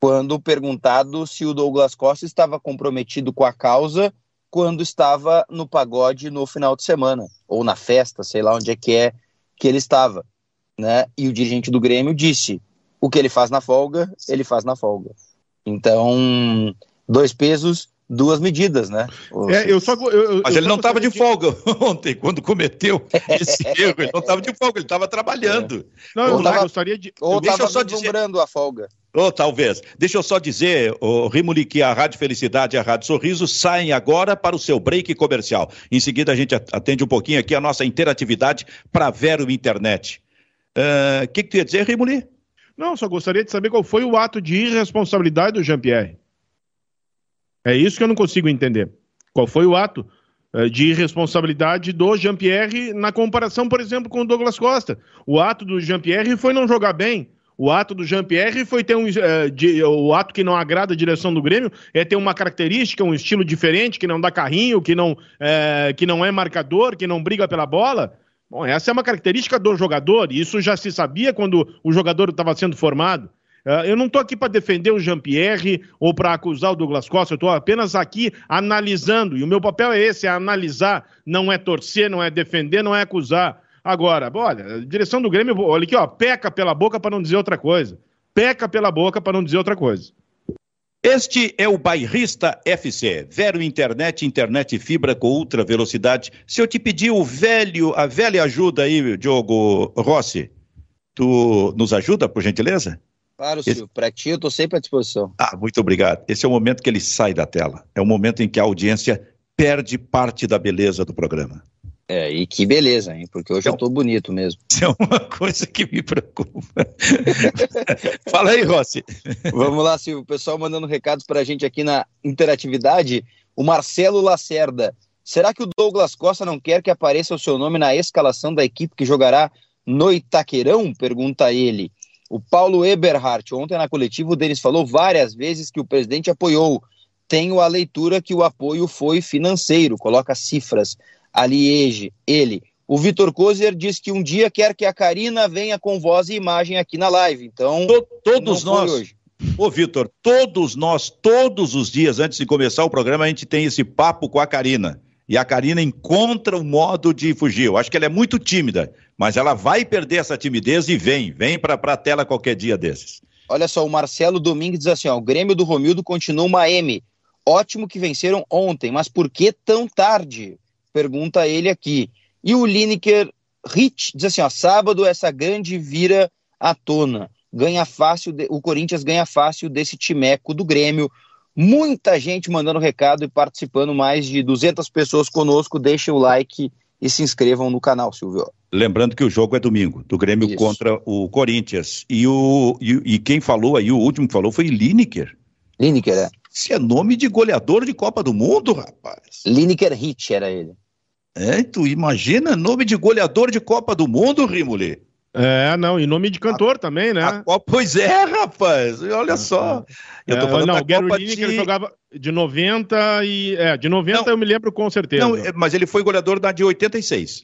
Quando perguntado se o Douglas Costa estava comprometido com a causa quando estava no pagode no final de semana, ou na festa, sei lá onde é que é que ele estava. Né? E o dirigente do Grêmio disse: o que ele faz na folga, ele faz na folga. Então, dois pesos, duas medidas, né? É, eu só, eu, eu, Mas ele não estava de folga ontem, quando cometeu esse erro. Ele não estava de folga, ele estava trabalhando. É. Não, eu tava, gostaria de. Ou estava só dizer... a folga. Ou talvez. Deixa eu só dizer, o Rimoli, que a Rádio Felicidade e a Rádio Sorriso saem agora para o seu break comercial. Em seguida, a gente atende um pouquinho aqui a nossa interatividade para Vero Internet. O uh, que, que tu ia dizer, Rimoli? Não, só gostaria de saber qual foi o ato de irresponsabilidade do Jean-Pierre. É isso que eu não consigo entender. Qual foi o ato uh, de irresponsabilidade do Jean-Pierre na comparação, por exemplo, com o Douglas Costa? O ato do Jean-Pierre foi não jogar bem. O ato do Jean-Pierre foi ter um. Uh, de, o ato que não agrada a direção do Grêmio é ter uma característica, um estilo diferente, que não dá carrinho, que não, uh, que não é marcador, que não briga pela bola. Bom, essa é uma característica do jogador, e isso já se sabia quando o jogador estava sendo formado. Uh, eu não estou aqui para defender o Jean-Pierre ou para acusar o Douglas Costa, eu estou apenas aqui analisando, e o meu papel é esse, é analisar, não é torcer, não é defender, não é acusar. Agora, olha, a direção do Grêmio, olha aqui, ó, peca pela boca para não dizer outra coisa. Peca pela boca para não dizer outra coisa. Este é o Bairrista FC, Vero Internet, internet fibra com ultra velocidade. Se eu te pedir o velho, a velha ajuda aí, Diogo Rossi, tu nos ajuda, por gentileza? Claro, Silvio, Esse... para ti eu estou sempre à disposição. Ah, muito obrigado. Esse é o momento que ele sai da tela. É o momento em que a audiência perde parte da beleza do programa. É, e que beleza, hein? Porque hoje então, eu tô bonito mesmo. Isso é uma coisa que me preocupa. Fala aí, Rossi. Vamos lá, Silvio. O pessoal mandando recados pra gente aqui na interatividade. O Marcelo Lacerda. Será que o Douglas Costa não quer que apareça o seu nome na escalação da equipe que jogará no Itaquerão? Pergunta ele. O Paulo Eberhardt, ontem na coletiva, o Denis falou várias vezes que o presidente apoiou. Tenho a leitura que o apoio foi financeiro, coloca cifras ali ele. O Vitor Kozer diz que um dia quer que a Karina venha com voz e imagem aqui na live. Então, todos nós. Hoje. Ô, Vitor, todos nós, todos os dias, antes de começar o programa, a gente tem esse papo com a Karina. E a Karina encontra um modo de fugir. Eu acho que ela é muito tímida, mas ela vai perder essa timidez e vem, vem para a tela qualquer dia desses. Olha só, o Marcelo Domingues diz assim: ó, o Grêmio do Romildo continua uma M. Ótimo que venceram ontem, mas por que tão tarde? Pergunta ele aqui. E o Lineker Rich diz assim: ó, sábado essa grande vira à tona. Ganha fácil, o Corinthians ganha fácil desse timeco do Grêmio. Muita gente mandando recado e participando, mais de 200 pessoas conosco. Deixem o like e se inscrevam no canal, Silvio. Lembrando que o jogo é domingo, do Grêmio Isso. contra o Corinthians. E, o, e, e, quem falou aí, o último que falou foi Lineker. Lineker, é. Isso é nome de goleador de Copa do Mundo, rapaz. Lineker Hit era ele. É, tu imagina nome de goleador de Copa do Mundo, Rimoli? É, não, e nome de cantor a, também, né? A, pois é, rapaz, olha só. Eu tô é, falando não, o Gary Lineker de... jogava de 90 e... É, de 90 não, eu me lembro com certeza. Não, mas ele foi goleador da de 86.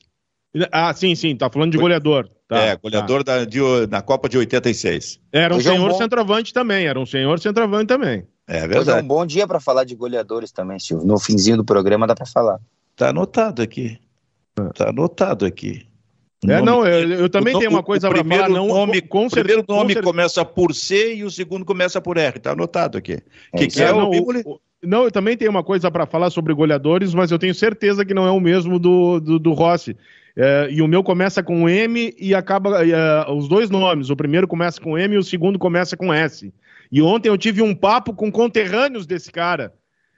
Ah, sim, sim, tá falando de goleador. Tá, é, goleador tá. da, de, na Copa de 86. Era um Hoje senhor é um bom... centroavante também, era um senhor centroavante também. É verdade. Hoje é um bom dia para falar de goleadores também, Silvio. No finzinho do programa dá para falar. Tá anotado aqui. Tá anotado aqui. É, não, eu, eu também tenho uma coisa para falar. Não, nome, com, o primeiro nome começa por C e o segundo começa por R. Está anotado aqui. Que, que é, é não, o, não, eu também tenho uma coisa para falar sobre goleadores, mas eu tenho certeza que não é o mesmo do, do, do Rossi. É, e o meu começa com M e acaba. É, os dois nomes. O primeiro começa com M e o segundo começa com S. E ontem eu tive um papo com conterrâneos desse cara.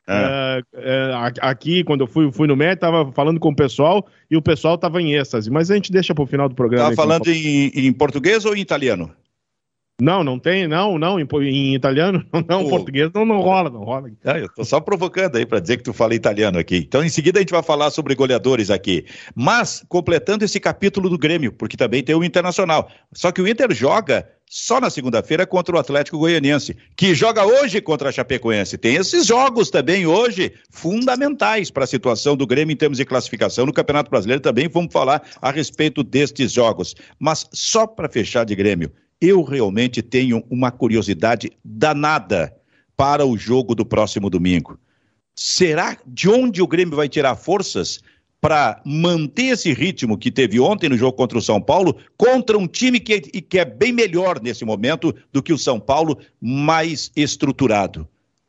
É. É, é aqui, quando eu fui, fui no MET, tava falando com o pessoal e o pessoal tava em êxtase. Mas a gente deixa para o final do programa. Tava falando em, em português ou em italiano? Não, não tem, não, não, em, em italiano, não, português não, não rola, não rola. Ah, eu tô só provocando aí para dizer que tu fala italiano aqui. Então, em seguida, a gente vai falar sobre goleadores aqui. Mas, completando esse capítulo do Grêmio, porque também tem o Internacional. Só que o Inter joga só na segunda-feira contra o Atlético Goianiense, que joga hoje contra a Chapecoense. Tem esses jogos também hoje fundamentais para a situação do Grêmio em termos de classificação no Campeonato Brasileiro também. Vamos falar a respeito destes jogos. Mas só para fechar de Grêmio, eu realmente tenho uma curiosidade danada para o jogo do próximo domingo. Será de onde o Grêmio vai tirar forças para manter esse ritmo que teve ontem no jogo contra o São Paulo, contra um time que, que é bem melhor nesse momento do que o São Paulo, mais estruturado?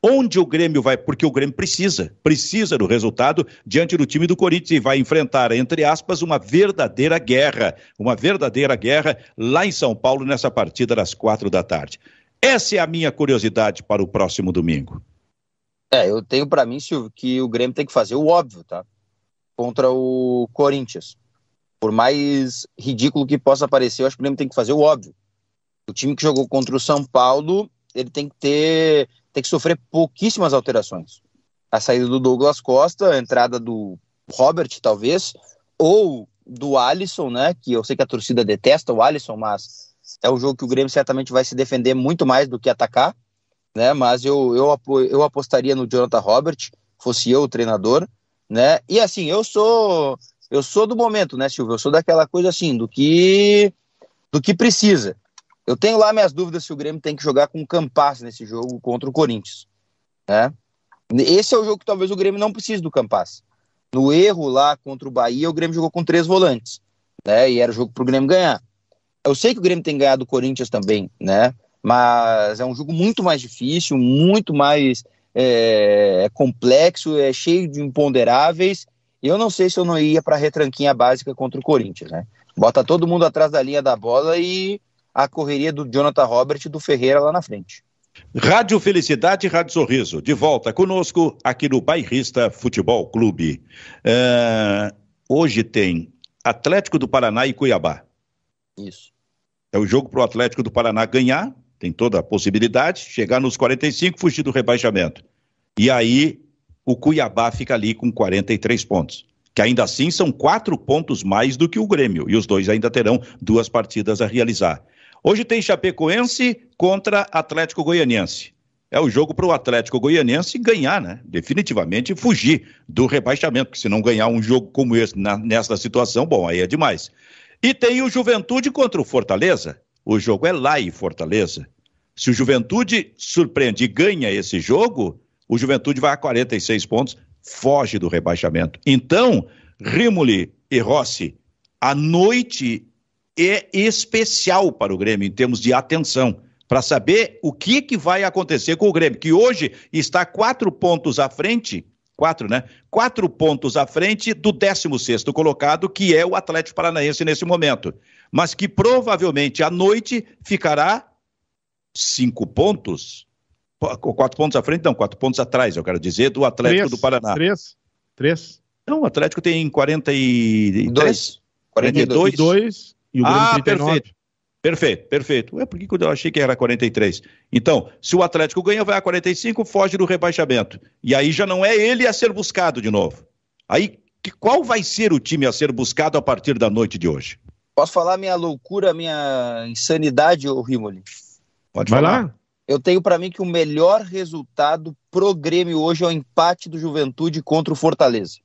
Onde o Grêmio vai? Porque o Grêmio precisa, precisa do resultado diante do time do Corinthians e vai enfrentar, entre aspas, uma verdadeira guerra, uma verdadeira guerra lá em São Paulo nessa partida das quatro da tarde. Essa é a minha curiosidade para o próximo domingo. É, eu tenho para mim, Silvio, que o Grêmio tem que fazer o óbvio, tá? Contra o Corinthians. Por mais ridículo que possa parecer, eu acho que o Grêmio tem que fazer o óbvio. O time que jogou contra o São Paulo, ele tem que ter tem que sofrer pouquíssimas alterações. A saída do Douglas Costa, a entrada do Robert, talvez, ou do Alisson, né? Que eu sei que a torcida detesta o Alisson, mas é um jogo que o Grêmio certamente vai se defender muito mais do que atacar, né? Mas eu, eu, eu apostaria no Jonathan Robert, fosse eu o treinador, né? E assim, eu sou eu sou do momento, né, Silvio? Eu sou daquela coisa assim, do que do que precisa. Eu tenho lá minhas dúvidas se o Grêmio tem que jogar com o Campas nesse jogo contra o Corinthians. Né? Esse é o jogo que talvez o Grêmio não precise do Campas. No erro lá contra o Bahia, o Grêmio jogou com três volantes. Né? E era o jogo para o Grêmio ganhar. Eu sei que o Grêmio tem ganhado o Corinthians também, né? Mas é um jogo muito mais difícil, muito mais é, é complexo, é cheio de imponderáveis. Eu não sei se eu não ia para a retranquinha básica contra o Corinthians, né? Bota todo mundo atrás da linha da bola e a correria do Jonathan Robert e do Ferreira lá na frente. Rádio Felicidade e Rádio Sorriso, de volta conosco aqui no Bairrista Futebol Clube. É, hoje tem Atlético do Paraná e Cuiabá. Isso. É o jogo para o Atlético do Paraná ganhar, tem toda a possibilidade, chegar nos 45, fugir do rebaixamento. E aí o Cuiabá fica ali com 43 pontos que ainda assim são quatro pontos mais do que o Grêmio, e os dois ainda terão duas partidas a realizar. Hoje tem Chapecoense contra Atlético Goianiense. É o jogo para o Atlético Goianiense ganhar, né? Definitivamente fugir do rebaixamento, porque se não ganhar um jogo como esse na, nessa situação, bom, aí é demais. E tem o Juventude contra o Fortaleza. O jogo é lá em Fortaleza. Se o Juventude surpreende e ganha esse jogo, o Juventude vai a 46 pontos, foge do rebaixamento. Então, Rimoli e Rossi, a noite é especial para o Grêmio em termos de atenção, para saber o que, que vai acontecer com o Grêmio, que hoje está quatro pontos à frente, quatro, né? Quatro pontos à frente do 16 colocado, que é o Atlético Paranaense nesse momento, mas que provavelmente à noite ficará cinco pontos, quatro pontos à frente, não, quatro pontos atrás, eu quero dizer, do Atlético três, do Paraná. Três, três. Não, o Atlético tem 42. 42. 42 e o Grêmio ah, 39. Perfeito. Perfeito, perfeito. É por que eu achei que era 43. Então, se o Atlético ganha, vai a 45, foge do rebaixamento. E aí já não é ele a ser buscado de novo. Aí, que, qual vai ser o time a ser buscado a partir da noite de hoje? Posso falar minha loucura, minha insanidade, ô Rimoli? Pode vai falar. lá. Eu tenho para mim que o melhor resultado pro Grêmio hoje é o empate do Juventude contra o Fortaleza.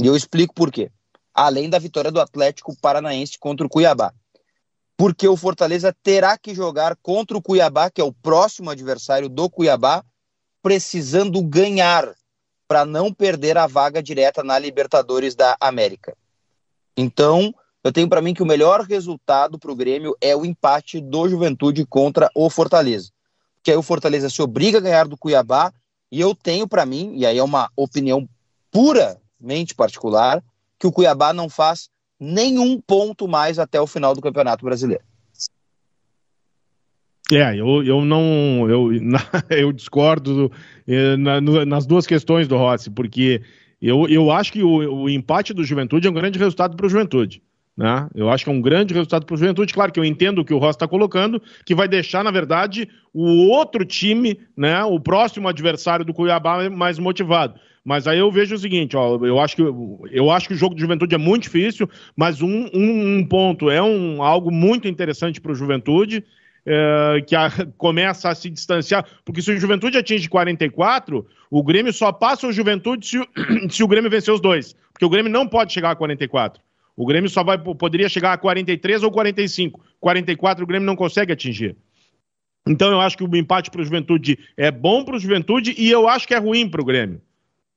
E eu explico por quê além da vitória do Atlético Paranaense contra o Cuiabá. Porque o Fortaleza terá que jogar contra o Cuiabá, que é o próximo adversário do Cuiabá, precisando ganhar para não perder a vaga direta na Libertadores da América. Então, eu tenho para mim que o melhor resultado para o Grêmio é o empate do Juventude contra o Fortaleza. Que aí o Fortaleza se obriga a ganhar do Cuiabá, e eu tenho para mim, e aí é uma opinião puramente particular, que o Cuiabá não faz nenhum ponto mais até o final do Campeonato Brasileiro. É, eu, eu não. Eu, eu discordo eh, na, nas duas questões do Rossi, porque eu, eu acho que o, o empate do Juventude é um grande resultado para o Juventude. Né? Eu acho que é um grande resultado para o Juventude. Claro que eu entendo o que o Rossi está colocando, que vai deixar, na verdade, o outro time, né, o próximo adversário do Cuiabá mais motivado. Mas aí eu vejo o seguinte, ó, eu acho que eu acho que o jogo do Juventude é muito difícil, mas um, um, um ponto é um, algo muito interessante para o Juventude é, que a, começa a se distanciar, porque se o Juventude atinge 44, o Grêmio só passa o Juventude se, se o Grêmio vencer os dois, porque o Grêmio não pode chegar a 44. O Grêmio só vai, poderia chegar a 43 ou 45. 44 o Grêmio não consegue atingir. Então eu acho que o empate para o Juventude é bom para o Juventude e eu acho que é ruim para o Grêmio.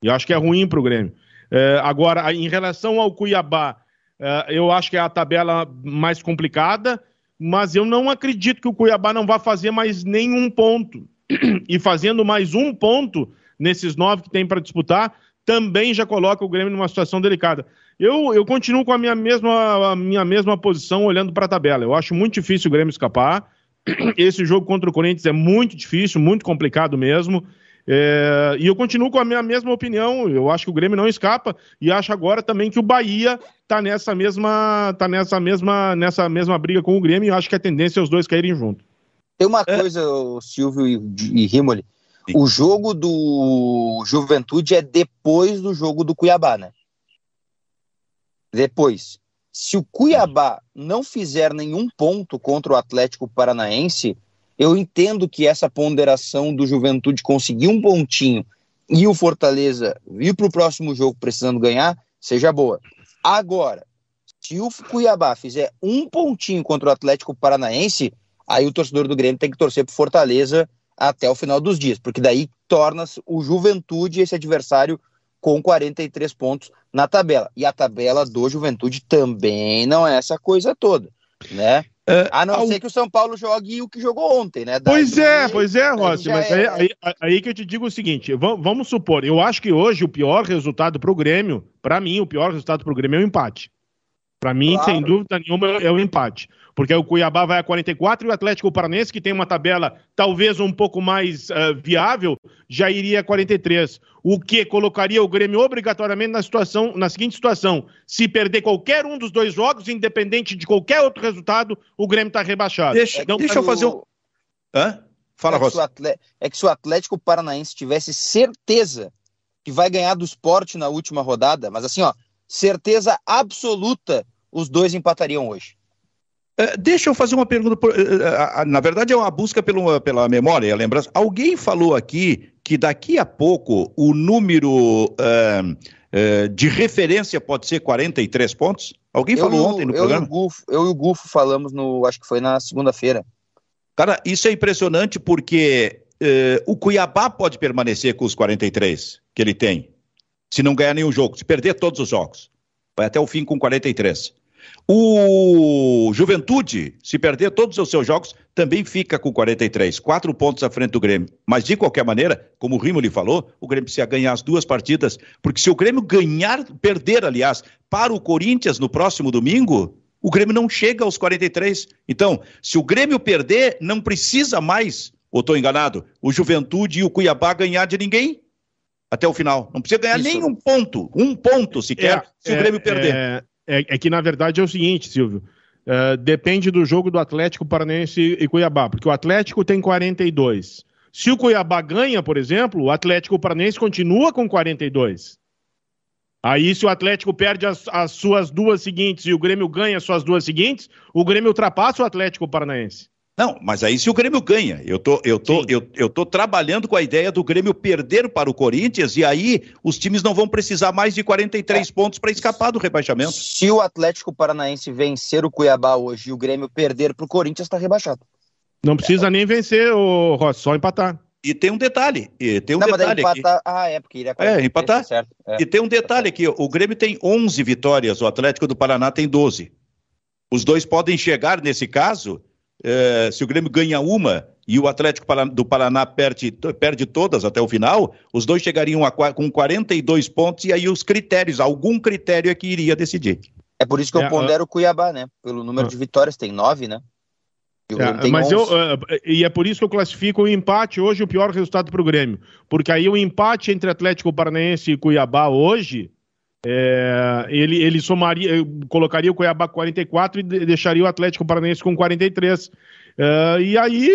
Eu acho que é ruim para o Grêmio. É, agora, em relação ao Cuiabá, é, eu acho que é a tabela mais complicada mas eu não acredito que o Cuiabá não vá fazer mais nenhum ponto. E fazendo mais um ponto nesses nove que tem para disputar, também já coloca o Grêmio numa situação delicada. Eu, eu continuo com a minha mesma, a minha mesma posição olhando para a tabela. Eu acho muito difícil o Grêmio escapar. Esse jogo contra o Corinthians é muito difícil, muito complicado mesmo. É, e eu continuo com a minha mesma opinião. Eu acho que o Grêmio não escapa e acho agora também que o Bahia está nessa mesma, tá nessa mesma, nessa mesma briga com o Grêmio. E acho que a tendência é os dois caírem junto. Tem uma é. coisa, Silvio e, e Rimoli. O jogo do Juventude é depois do jogo do Cuiabá, né? Depois. Se o Cuiabá não fizer nenhum ponto contra o Atlético Paranaense, eu entendo que essa ponderação do Juventude conseguir um pontinho e o Fortaleza ir para o próximo jogo precisando ganhar seja boa. Agora, se o Cuiabá fizer um pontinho contra o Atlético Paranaense, aí o torcedor do Grêmio tem que torcer para Fortaleza até o final dos dias, porque daí torna-se o Juventude esse adversário com 43 pontos na tabela. E a tabela do Juventude também não é essa coisa toda, né? Uh, a não ao... ser que o São Paulo jogue o que jogou ontem, né? pois é, pois é, Rossi, mas é... aí, aí, aí, que eu te digo o seguinte: vamos supor, eu acho que hoje o pior resultado para o Grêmio, para mim, o pior resultado para o Grêmio é o empate. Para mim, claro. sem dúvida nenhuma, é o empate porque o Cuiabá vai a 44 e o Atlético Paranense, que tem uma tabela talvez um pouco mais uh, viável, já iria a 43. O que colocaria o Grêmio obrigatoriamente na situação, na seguinte situação: se perder qualquer um dos dois jogos, independente de qualquer outro resultado, o Grêmio está rebaixado. Deixa, então, deixa eu fazer um. Hã? Fala, é Rossi. É que se o Atlético Paranaense tivesse certeza que vai ganhar do esporte na última rodada, mas assim, ó, certeza absoluta, os dois empatariam hoje. É, deixa eu fazer uma pergunta. É, é, na verdade, é uma busca pelo, pela memória, a lembrança. Alguém falou aqui que daqui a pouco o número uh, uh, de referência pode ser 43 pontos? Alguém eu falou ontem no eu programa? E Gufo, eu e o Gufo falamos no. Acho que foi na segunda-feira. Cara, isso é impressionante porque uh, o Cuiabá pode permanecer com os 43 que ele tem, se não ganhar nenhum jogo, se perder todos os jogos. Vai até o fim com 43. O Juventude, se perder todos os seus jogos, também fica com 43, quatro pontos à frente do Grêmio. Mas, de qualquer maneira, como o Rimo lhe falou, o Grêmio precisa ganhar as duas partidas, porque se o Grêmio ganhar, perder, aliás, para o Corinthians no próximo domingo, o Grêmio não chega aos 43. Então, se o Grêmio perder, não precisa mais, ou estou enganado, o Juventude e o Cuiabá ganhar de ninguém até o final. Não precisa ganhar Isso. nem um ponto, um ponto sequer, é, se é, o Grêmio perder. É é, é que, na verdade, é o seguinte, Silvio. Uh, depende do jogo do Atlético Paranense e Cuiabá, porque o Atlético tem 42. Se o Cuiabá ganha, por exemplo, o Atlético Paranense continua com 42. Aí, se o Atlético perde as, as, suas duas seguintes e o Grêmio ganha as suas duas seguintes, o Grêmio ultrapassa o Atlético Paranaense. Não, mas aí se o Grêmio ganha, eu tô, eu tô, eu, eu tô trabalhando com a ideia do Grêmio perder para o Corinthians e aí os times não vão precisar mais de 43 é. pontos para escapar do rebaixamento. Se o Atlético Paranaense vencer o Cuiabá hoje e o Grêmio perder para o Corinthians, está rebaixado. Não precisa é. nem vencer, o Rossi, só empatar. E tem um detalhe, e tem um não, detalhe empatar... aqui. Ah, é, porque iria É, empatar. Certo. É. E tem um detalhe aqui, o Grêmio tem 11 vitórias, o Atlético do Paraná tem 12. Os dois podem chegar, nesse caso, eh, se o Grêmio ganha uma e o Atlético do Paraná perde, perde todas até o final, os dois chegariam a, com 42 pontos e aí os critérios, algum critério é que iria decidir. É por isso que eu é, pondero o Cuiabá, né? Pelo número uh, de vitórias, tem nove, né? É, mas 11. eu, uh, e é por isso que eu classifico o empate hoje o pior resultado para o Grêmio. Porque aí o empate entre Atlético Paranaense e Cuiabá hoje, é, ele, ele somaria, colocaria o Cuiabá com 44 e deixaria o Atlético Paranaense com 43. Uh, e aí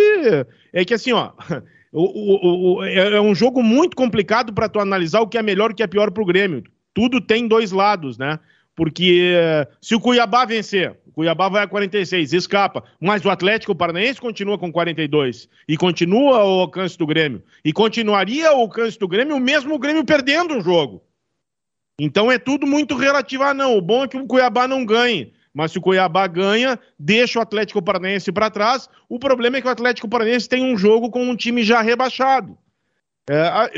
é que assim, ó, o, o, o, é, é um jogo muito complicado para tu analisar o que é melhor e o que é pior para o Grêmio. Tudo tem dois lados, né? Porque se o Cuiabá vencer, o Cuiabá vai a 46, escapa, mas o Atlético Paranaense continua com 42 e continua ao alcance do Grêmio. E continuaria ao alcance do Grêmio, mesmo o Grêmio perdendo um jogo. Então é tudo muito relativo. Ah, não, o bom é que o Cuiabá não ganhe. Mas se o Cuiabá ganha, deixa o Atlético Paranaense para trás. O problema é que o Atlético Paranaense tem um jogo com um time já rebaixado. É,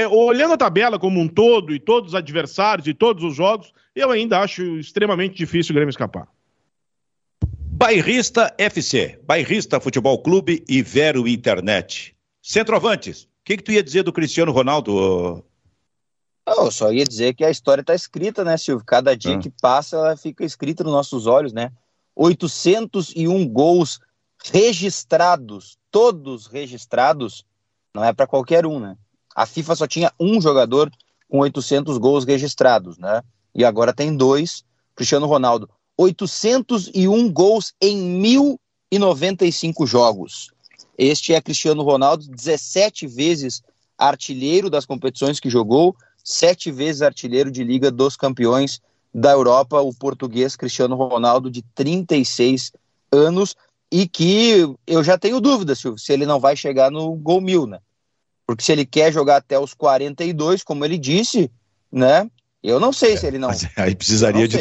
é, é, olhando a tabela como um todo, e todos os adversários e todos os jogos, eu ainda acho extremamente difícil o Grêmio escapar. Bairrista FC, Bairrista Futebol Clube e Vero Internet. Centroavantes, o que, que tu ia dizer do Cristiano Ronaldo, eu só ia dizer que a história está escrita, né, Silvio? Cada dia ah. que passa, ela fica escrita nos nossos olhos, né? 801 gols registrados, todos registrados, não é para qualquer um, né? A FIFA só tinha um jogador com 800 gols registrados, né? E agora tem dois, Cristiano Ronaldo. 801 gols em 1095 jogos. Este é Cristiano Ronaldo, 17 vezes artilheiro das competições que jogou, sete vezes artilheiro de Liga dos Campeões da Europa, o português Cristiano Ronaldo, de 36 anos, e que eu já tenho dúvidas Silvio, se ele não vai chegar no gol mil, né? Porque se ele quer jogar até os 42, como ele disse, né? Eu não sei é, se ele não. aí precisaria de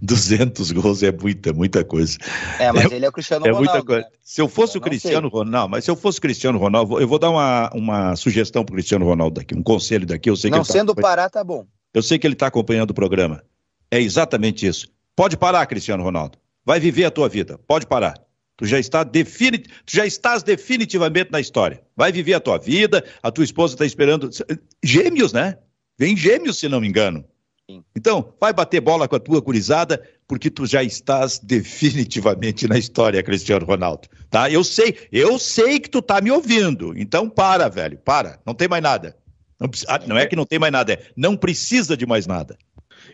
200 gols, é muita, muita coisa. É, mas é, ele é o Cristiano é Ronaldo. Muita coisa. Né? Se eu fosse eu o Cristiano sei. Ronaldo, mas se eu fosse o Cristiano Ronaldo, eu vou dar uma, uma sugestão para o Cristiano Ronaldo daqui, um conselho daqui. Eu sei não que tá sendo tá... parar, tá bom. Eu sei que ele está acompanhando o programa. É exatamente isso. Pode parar, Cristiano Ronaldo. Vai viver a tua vida. Pode parar. Tu já, está defini... tu já estás definitivamente na história. Vai viver a tua vida, a tua esposa está esperando. Gêmeos, né? Vem gêmeos, se não me engano. Então, vai bater bola com a tua gurizada, porque tu já estás definitivamente na história, Cristiano Ronaldo. Tá? Eu sei, eu sei que tu tá me ouvindo. Então, para, velho, para. Não tem mais nada. Não, ah, não é que não tem mais nada, é não precisa de mais nada.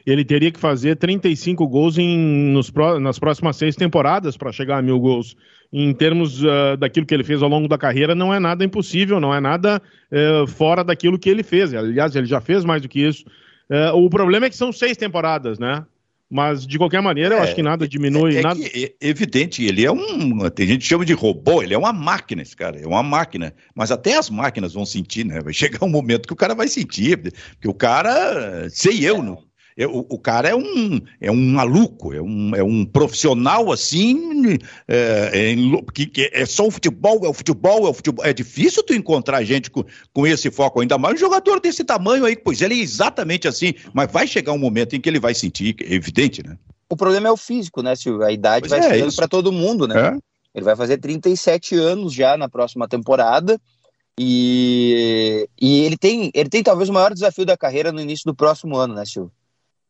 Ele teria que fazer 35 gols em, nos, nas próximas seis temporadas para chegar a mil gols. Em termos uh, daquilo que ele fez ao longo da carreira, não é nada impossível, não é nada uh, fora daquilo que ele fez. Aliás, ele já fez mais do que isso. É, o problema é que são seis temporadas, né? Mas, de qualquer maneira, eu acho que nada diminui. É, é nada... é evidente, ele é um. Tem gente que chama de robô, ele é uma máquina, esse cara, é uma máquina. Mas até as máquinas vão sentir, né? Vai chegar um momento que o cara vai sentir. Porque o cara, sei eu, não, é, o, o, cara é um, é um maluco, é um, é um profissional assim, é, é, que, é só o futebol, é o futebol, é o futebol. É difícil tu encontrar gente com, com esse foco, ainda mais um jogador desse tamanho aí, pois ele é exatamente assim, mas vai chegar um momento em que ele vai sentir, é evidente, né? O problema é o físico, né, Silvio? A idade pois vai é, chegando para todo mundo, né? É. Ele vai fazer 37 anos já na próxima temporada. E, e ele, tem, ele tem talvez o maior desafio da carreira no início do próximo ano, né, Silvio?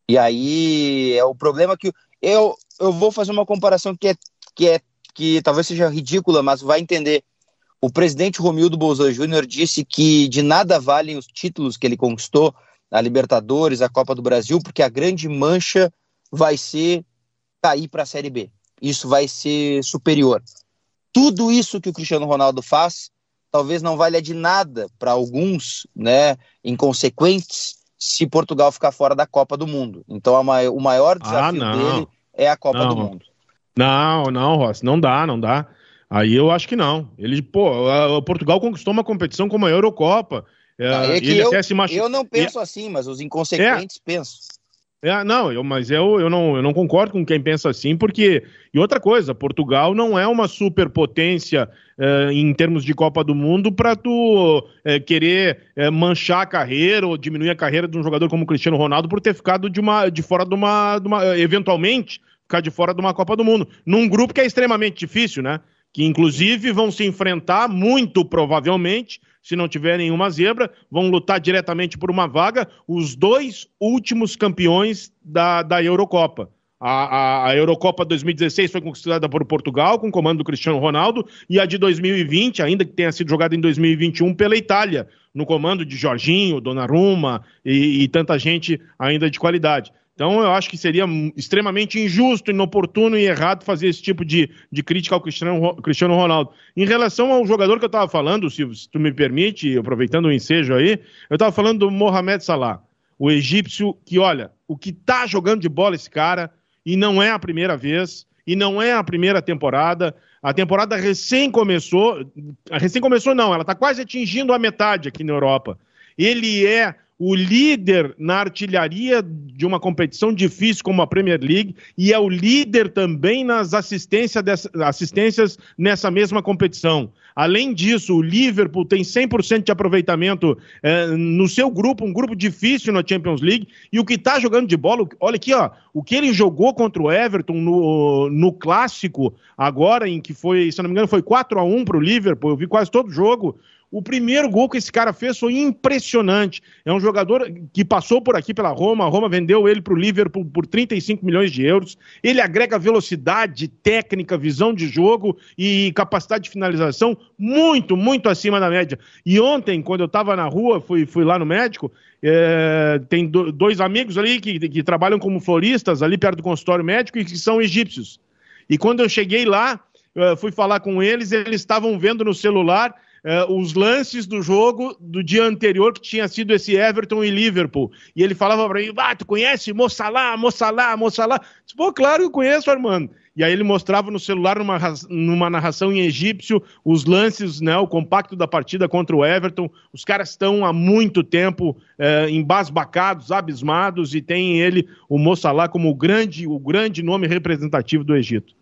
E aí é o problema que eu, eu vou fazer uma comparação que é, que é que talvez seja ridícula, mas vai entender. O presidente Romildo Bolsonaro Júnior disse que de nada valem os títulos que ele conquistou, a Libertadores, a Copa do Brasil, porque a grande mancha vai ser cair para a Série B. Isso vai ser superior. Tudo isso que o Cristiano Ronaldo faz, talvez não valha de nada para alguns, né, inconsequentes, se Portugal ficar fora da Copa do Mundo. Então o maior ah, desafio ah, dele é a Copa não. do Mundo. Não, não, Rossi, não dá, não dá. Aí eu acho que não. Ele, pô, a, Portugal conquistou uma competição como a Eurocopa. É, é eu, machu... eu, não penso assim, mas os inconsequentes é. pensam. É, não, eu, mas eu, eu, não, eu não concordo com quem pensa assim, porque. E outra coisa, Portugal não é uma superpotência eh, em termos de Copa do Mundo para tu eh, querer eh, manchar a carreira ou diminuir a carreira de um jogador como Cristiano Ronaldo por ter ficado de, uma, de fora de uma, de uma eventualmente ficar de fora de uma Copa do Mundo. Num grupo que é extremamente difícil, né? Que inclusive vão se enfrentar, muito provavelmente, se não tiver nenhuma zebra, vão lutar diretamente por uma vaga, os dois últimos campeões da, da Eurocopa. A, a, a, Eurocopa 2016 foi conquistada por Portugal, com o comando do Cristiano Ronaldo, e a de 2020, ainda que tenha sido jogada em 2021, pela Itália, no comando de Jorginho, Donnarumma e, e tanta gente ainda de qualidade. Então, eu acho que seria extremamente injusto, inoportuno e errado fazer esse tipo de, de crítica ao Cristiano, Cristiano Ronaldo. Em relação ao jogador que eu estava falando, se, se, tu me permite, aproveitando o ensejo aí, eu estava falando do Mohamed Salah, o egípcio que, olha, o que está jogando de bola esse cara, e não é a primeira vez, e não é a primeira temporada. A temporada recém começou, recém começou não, ela está quase atingindo a metade aqui na Europa. Ele é o líder na artilharia de uma competição difícil como a Premier League e é o líder também nas assistência dessa, assistências nessa mesma competição. Além disso, o Liverpool tem 100% de aproveitamento é, no seu grupo, um grupo difícil na Champions League, e o que está jogando de bola, olha aqui, ó, o que ele jogou contra o Everton no, no clássico, agora em que foi, se não me engano, foi 4 a 1 para o Liverpool, eu vi quase todo o jogo. O primeiro gol que esse cara fez foi impressionante. É um jogador que passou por aqui pela Roma. A Roma vendeu ele para o Liverpool por 35 milhões de euros. Ele agrega velocidade, técnica, visão de jogo e capacidade de finalização muito, muito acima da média. E ontem, quando eu estava na rua, fui, fui lá no médico, é, tem do, dois amigos ali que, que trabalham como floristas ali perto do consultório médico e que são egípcios. E quando eu cheguei lá, fui falar com eles, eles estavam vendo no celular uh, os lances do jogo do dia anterior, que tinha sido esse Everton e Liverpool. E ele falava para mim, ah, tu conhece Moçalá, Moçalá, Moçalá? Pô, claro que eu conheço, Armando. E aí ele mostrava no celular, numa, numa narração em egípcio, os lances, né, o compacto da partida contra o Everton. Os caras estão há muito tempo é, embasbacados, abismados, e tem ele, o Moçalá, como o grande, o grande nome representativo do Egito.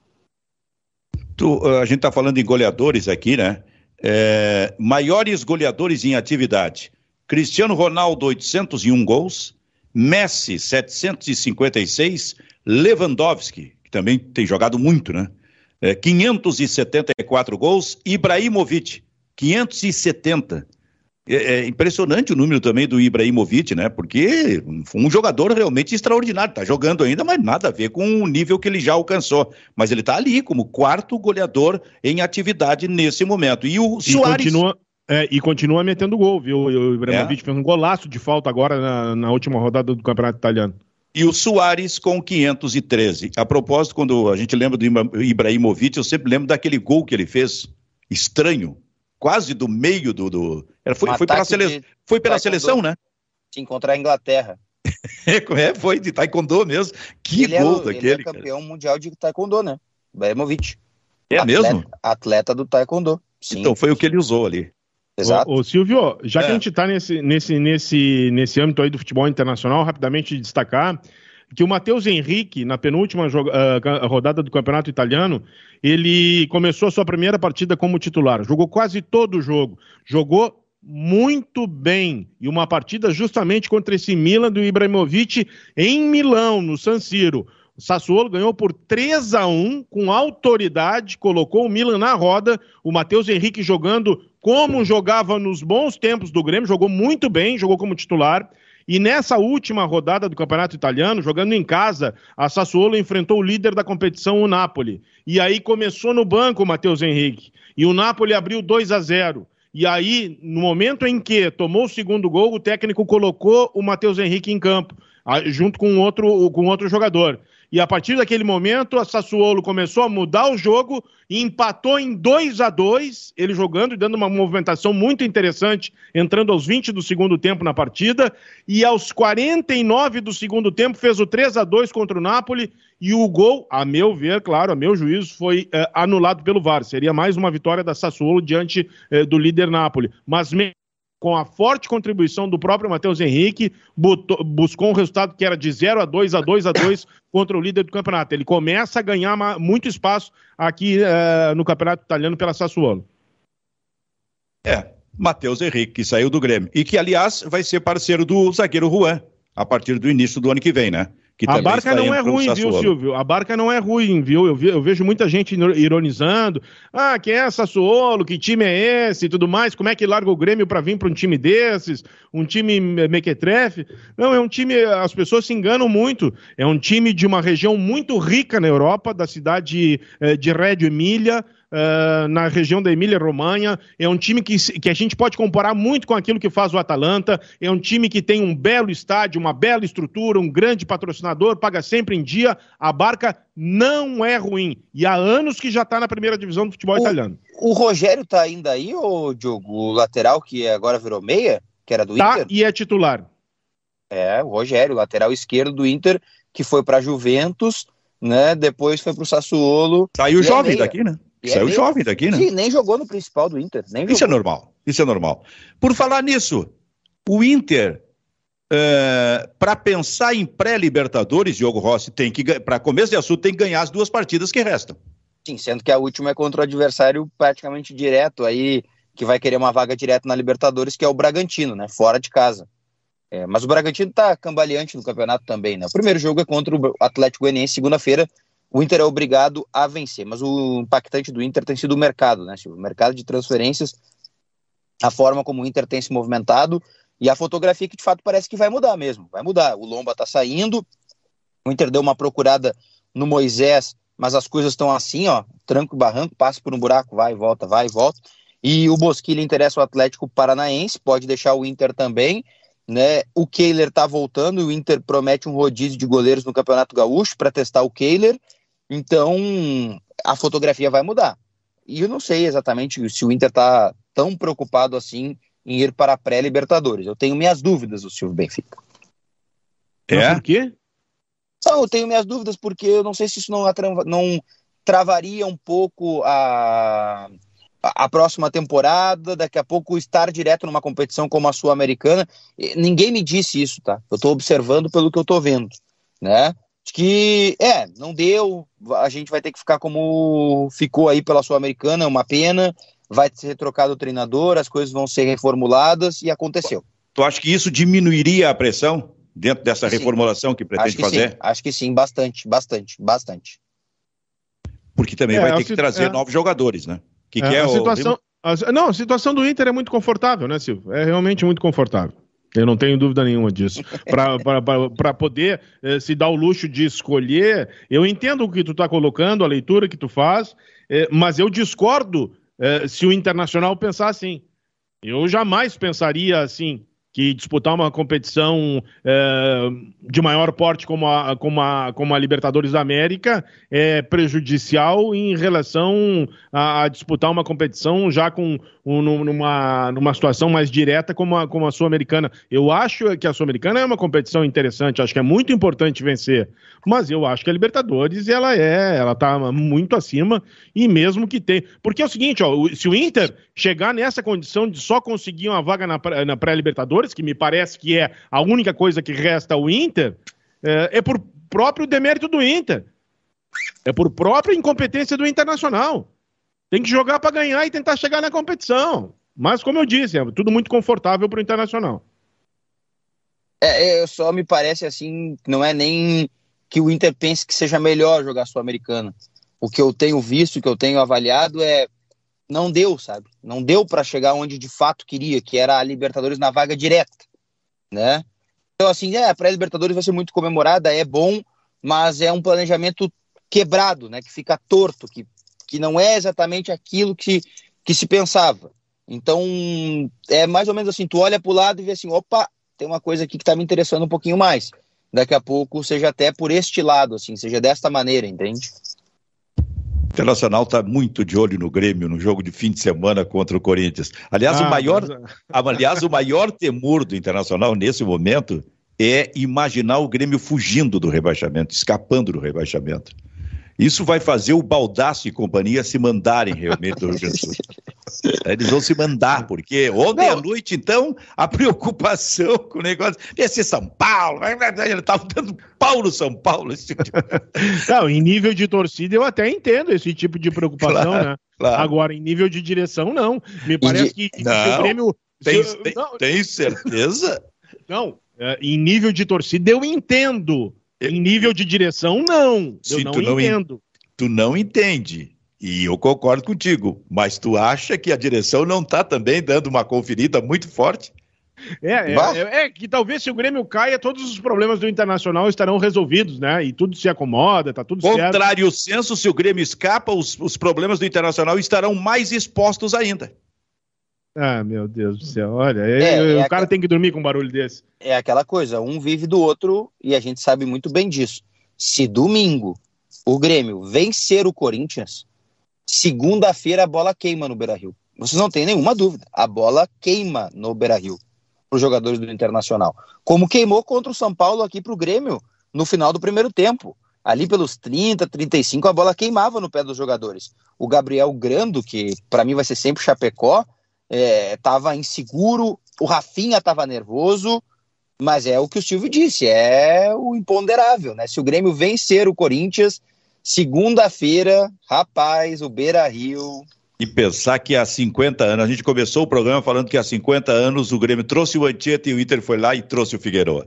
Tu, a gente está falando em goleadores aqui, né? É, maiores goleadores em atividade: Cristiano Ronaldo, 801 gols, Messi, 756, Lewandowski, que também tem jogado muito, né? É, 574 gols, Ibrahimovic, 570. É, é, impressionante o número também do Ibrahimovic, né? Porque foi um jogador realmente extraordinário. Tá jogando ainda, mas nada a ver com o nível que ele já alcançou. Mas ele tá ali como quarto goleador em atividade nesse momento. E o e Soares. Continua... É, e continua metendo gol, viu? O Ibrahimovic é. fez um golaço de falta agora na, na última rodada do Campeonato Italiano. E o Soares com 513. A propósito, quando a gente lembra do Ibrahimovic, eu sempre lembro daquele gol que ele fez, estranho, quase do meio do. do... Era, foi, um foi, pela, sele... foi pela seleção, né? Se encontrar a Inglaterra. é, foi de taekwondo mesmo. Que ele gol é, daquele. Ele é campeão cara. mundial de taekwondo, né? Ibrahimovic. É atleta, mesmo? Atleta do taekwondo. Sim. Então foi o que ele usou ali. Exato. Ô, ô Silvio, já é. que a gente está nesse, nesse, nesse, nesse âmbito aí do futebol internacional, rapidamente destacar que o Matheus Henrique, na penúltima uh, rodada do Campeonato Italiano, ele começou a sua primeira partida como titular. Jogou quase todo o jogo. Jogou muito bem. E uma partida justamente contra esse Milan do Ibrahimovic em Milão, no San Siro. O Sassuolo ganhou por 3 a 1 com autoridade, colocou o Milan na roda. O Matheus Henrique jogando como jogava nos bons tempos do Grêmio, jogou muito bem, jogou como titular. E nessa última rodada do Campeonato Italiano, jogando em casa, a Sassuolo enfrentou o líder da competição, o Napoli. E aí começou no banco o Matheus Henrique. E o Napoli abriu 2 a 0. E aí, no momento em que tomou o segundo gol, o técnico colocou o Matheus Henrique em campo, junto com outro, com outro jogador. E a partir daquele momento, a Sassuolo começou a mudar o jogo e empatou em 2 a 2 ele jogando e dando uma movimentação muito interessante, entrando aos 20 do segundo tempo na partida. E aos 49 do segundo tempo, fez o 3 a 2 contra o Napoli. E o gol, a meu ver, claro, a meu juízo, foi eh, anulado pelo VAR. Seria mais uma vitória da Sassuolo diante eh, do líder Napoli. Mas com a forte contribuição do próprio Matheus Henrique, buscou um resultado que era de 0 a 2 a 2 a 2 contra o líder do campeonato. Ele começa a ganhar muito espaço aqui uh, no campeonato italiano pela Sassuolo. É, Matheus Henrique, que saiu do Grêmio. E que, aliás, vai ser parceiro do zagueiro Juan, a partir do início do ano que vem, né? A barca não é ruim, viu, Silvio? A barca não é ruim, viu? Eu, eu, vejo muita gente ironizando. Ah, quem é Sassuolo? Que time é esse? E tudo mais. Como é que larga o Grêmio para vir para um time desses? Um time mequetrefe? Não, é um time. As pessoas se enganam muito. É um time de uma região muito rica na Europa, da cidade eh, de Reggio Emília uh, na região da Emília-Romanha. É um time que, que a gente pode comparar muito com aquilo que faz o Atalanta. É um time que tem um belo estádio, uma bela estrutura, um grande patrocinador, paga sempre em dia. A barca não é ruim. E há anos que já está na primeira divisão do futebol o, italiano. O Rogério está ainda aí, ô Diogo? O lateral que agora virou meia, que era do tá, Inter? e é titular. É, o Rogério, lateral esquerdo do Inter, que foi para Juventus, né? Depois foi para o Sassuolo. Saiu jovem é daqui, né? E Saiu é jovem daqui, né? Sim, nem jogou no principal do Inter. isso jogou. é normal. Isso é normal. Por falar nisso, o Inter, é, para pensar em pré-Libertadores, Diogo Rossi, tem que, para começo de assunto, tem que ganhar as duas partidas que restam. Sim, sendo que a última é contra o adversário praticamente direto aí, que vai querer uma vaga direta na Libertadores, que é o Bragantino, né? Fora de casa. É, mas o Bragantino tá cambaleante no campeonato também, né? O primeiro jogo é contra o Atlético Goianiense, segunda-feira, o Inter é obrigado a vencer. Mas o impactante do Inter tem sido o mercado, né, Silvio? O mercado de transferências, a forma como o Inter tem se movimentado e a fotografia que de fato parece que vai mudar mesmo. Vai mudar. O Lomba tá saindo, o Inter deu uma procurada no Moisés, mas as coisas estão assim, ó, tranco e barranco, passa por um buraco, vai e volta, vai e volta. E o Bosquilha interessa o Atlético Paranaense, pode deixar o Inter também, né? O Kehler tá voltando, o Inter promete um rodízio de goleiros no Campeonato Gaúcho para testar o Kehler. Então, a fotografia vai mudar. E eu não sei exatamente se o Inter está tão preocupado assim em ir para a pré-Libertadores. Eu tenho minhas dúvidas, o Silvio Benfica. É? Por quê? Não, eu tenho minhas dúvidas porque eu não sei se isso não, não travaria um pouco a, a próxima temporada, daqui a pouco estar direto numa competição como a Sul-Americana. Ninguém me disse isso, tá? Eu estou observando pelo que eu estou vendo, né? Que é, não deu, a gente vai ter que ficar como ficou aí pela Sul-Americana, é uma pena, vai ser trocado o treinador, as coisas vão ser reformuladas e aconteceu. Tu acha que isso diminuiria a pressão dentro dessa reformulação que pretende acho que fazer? Sim. Acho que sim, bastante, bastante, bastante. Porque também é, vai ter que trazer é, novos jogadores, né? Que é, que é a situação, a, não, a situação do Inter é muito confortável, né, Silvio? É realmente muito confortável. Eu não tenho dúvida nenhuma disso. Para poder eh, se dar o luxo de escolher, eu entendo o que tu está colocando, a leitura que tu faz, eh, mas eu discordo eh, se o Internacional pensar assim. Eu jamais pensaria assim que disputar uma competição é, de maior porte como a, como, a, como a Libertadores da América é prejudicial em relação a, a disputar uma competição já com um, numa, numa situação mais direta como a, como a Sul-Americana. Eu acho que a Sul-Americana é uma competição interessante, acho que é muito importante vencer, mas eu acho que a Libertadores ela é, ela tá muito acima e mesmo que tem, porque é o seguinte, ó, se o Inter chegar nessa condição de só conseguir uma vaga na, na pré-Libertadores, que me parece que é a única coisa que resta ao Inter, é, é por próprio demérito do Inter. É por própria incompetência do Internacional. Tem que jogar para ganhar e tentar chegar na competição. Mas, como eu disse, é tudo muito confortável para o Internacional. É, é, só me parece assim, não é nem que o Inter pense que seja melhor jogar Sul-Americana. O que eu tenho visto, o que eu tenho avaliado é não deu, sabe? Não deu para chegar onde de fato queria, que era a Libertadores na vaga direta, né? Então assim, é, a pré-Libertadores vai ser muito comemorada, é bom, mas é um planejamento quebrado, né? Que fica torto, que, que não é exatamente aquilo que, que se pensava. Então, é mais ou menos assim, tu olha para o lado e vê assim, opa, tem uma coisa aqui que está me interessando um pouquinho mais. Daqui a pouco seja até por este lado, assim, seja desta maneira, entende? Internacional está muito de olho no Grêmio no jogo de fim de semana contra o Corinthians. Aliás, ah, o maior, mas... aliás, o maior temor do Internacional nesse momento é imaginar o Grêmio fugindo do rebaixamento, escapando do rebaixamento. Isso vai fazer o Baldaço e companhia se mandarem realmente do Rio Grande do Sul. Eles vão se mandar, porque ontem Não. à noite, então, a preocupação com o negócio ia ser São Paulo, ele estava dando pau no São Paulo. Esse tipo de... Não, em nível de torcida eu até entendo esse tipo de preocupação, claro, né? Claro. Agora, em nível de direção, não. Me parece de... que, não, o Grêmio. Tem, tem, tem certeza? Não, é, em nível de torcida eu entendo Em nível de direção, não. Eu não, não entendo. Tu não entende. E eu concordo contigo. Mas tu acha que a direção não está também dando uma conferida muito forte? É, é, é, é, que talvez se o Grêmio caia, todos os problemas do Internacional estarão resolvidos, né? E tudo se acomoda, tá tudo Contrário certo. Contrário senso, se o Grêmio escapa, os, os problemas do Internacional estarão mais expostos ainda. Ah, meu Deus do céu. Olha, é, é, o cara aqu... tem que dormir com um barulho desse. É aquela coisa, um vive do outro e a gente sabe muito bem disso. Se domingo o Grêmio vencer o Corinthians, segunda-feira a bola queima no Beira-Rio. Vocês não têm nenhuma dúvida. A bola queima no Beira-Rio para os jogadores do Internacional. Como queimou contra o São Paulo aqui para o Grêmio no final do primeiro tempo. Ali pelos 30, 35, a bola queimava no pé dos jogadores. O Gabriel Grando, que para mim vai ser sempre Chapecó, estava é, inseguro, o Rafinha estava nervoso, mas é o que o Silvio disse, é o imponderável, né? Se o Grêmio vencer o Corinthians, segunda-feira, rapaz, o Beira Rio. E pensar que há 50 anos, a gente começou o programa falando que há 50 anos o Grêmio trouxe o Antieta e o Inter foi lá e trouxe o Figueiredo.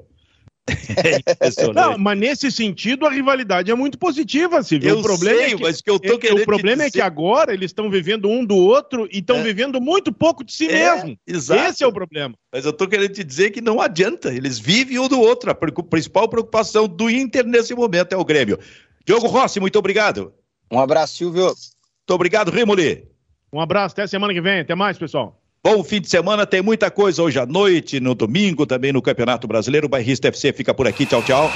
É Não, mas nesse sentido a rivalidade é muito positiva, Silvio. Eu o problema sei, é que, mas que eu tô é, querendo O problema é que agora eles estão vivendo um do outro e estão é. vivendo muito pouco de si é, mesmo. Exato. Esse é o problema. Mas eu tô querendo te dizer que não adianta, eles vivem um do outro. A principal preocupação do Inter nesse momento é o Grêmio. Diogo Rossi, muito obrigado. Um abraço, Silvio. Muito obrigado, Rimoli. Um abraço, até semana que vem. Até mais, pessoal. Bom fim de semana, tem muita coisa hoje à noite, no domingo, também no Campeonato Brasileiro. O Bairrista FC fica por aqui. Tchau, tchau.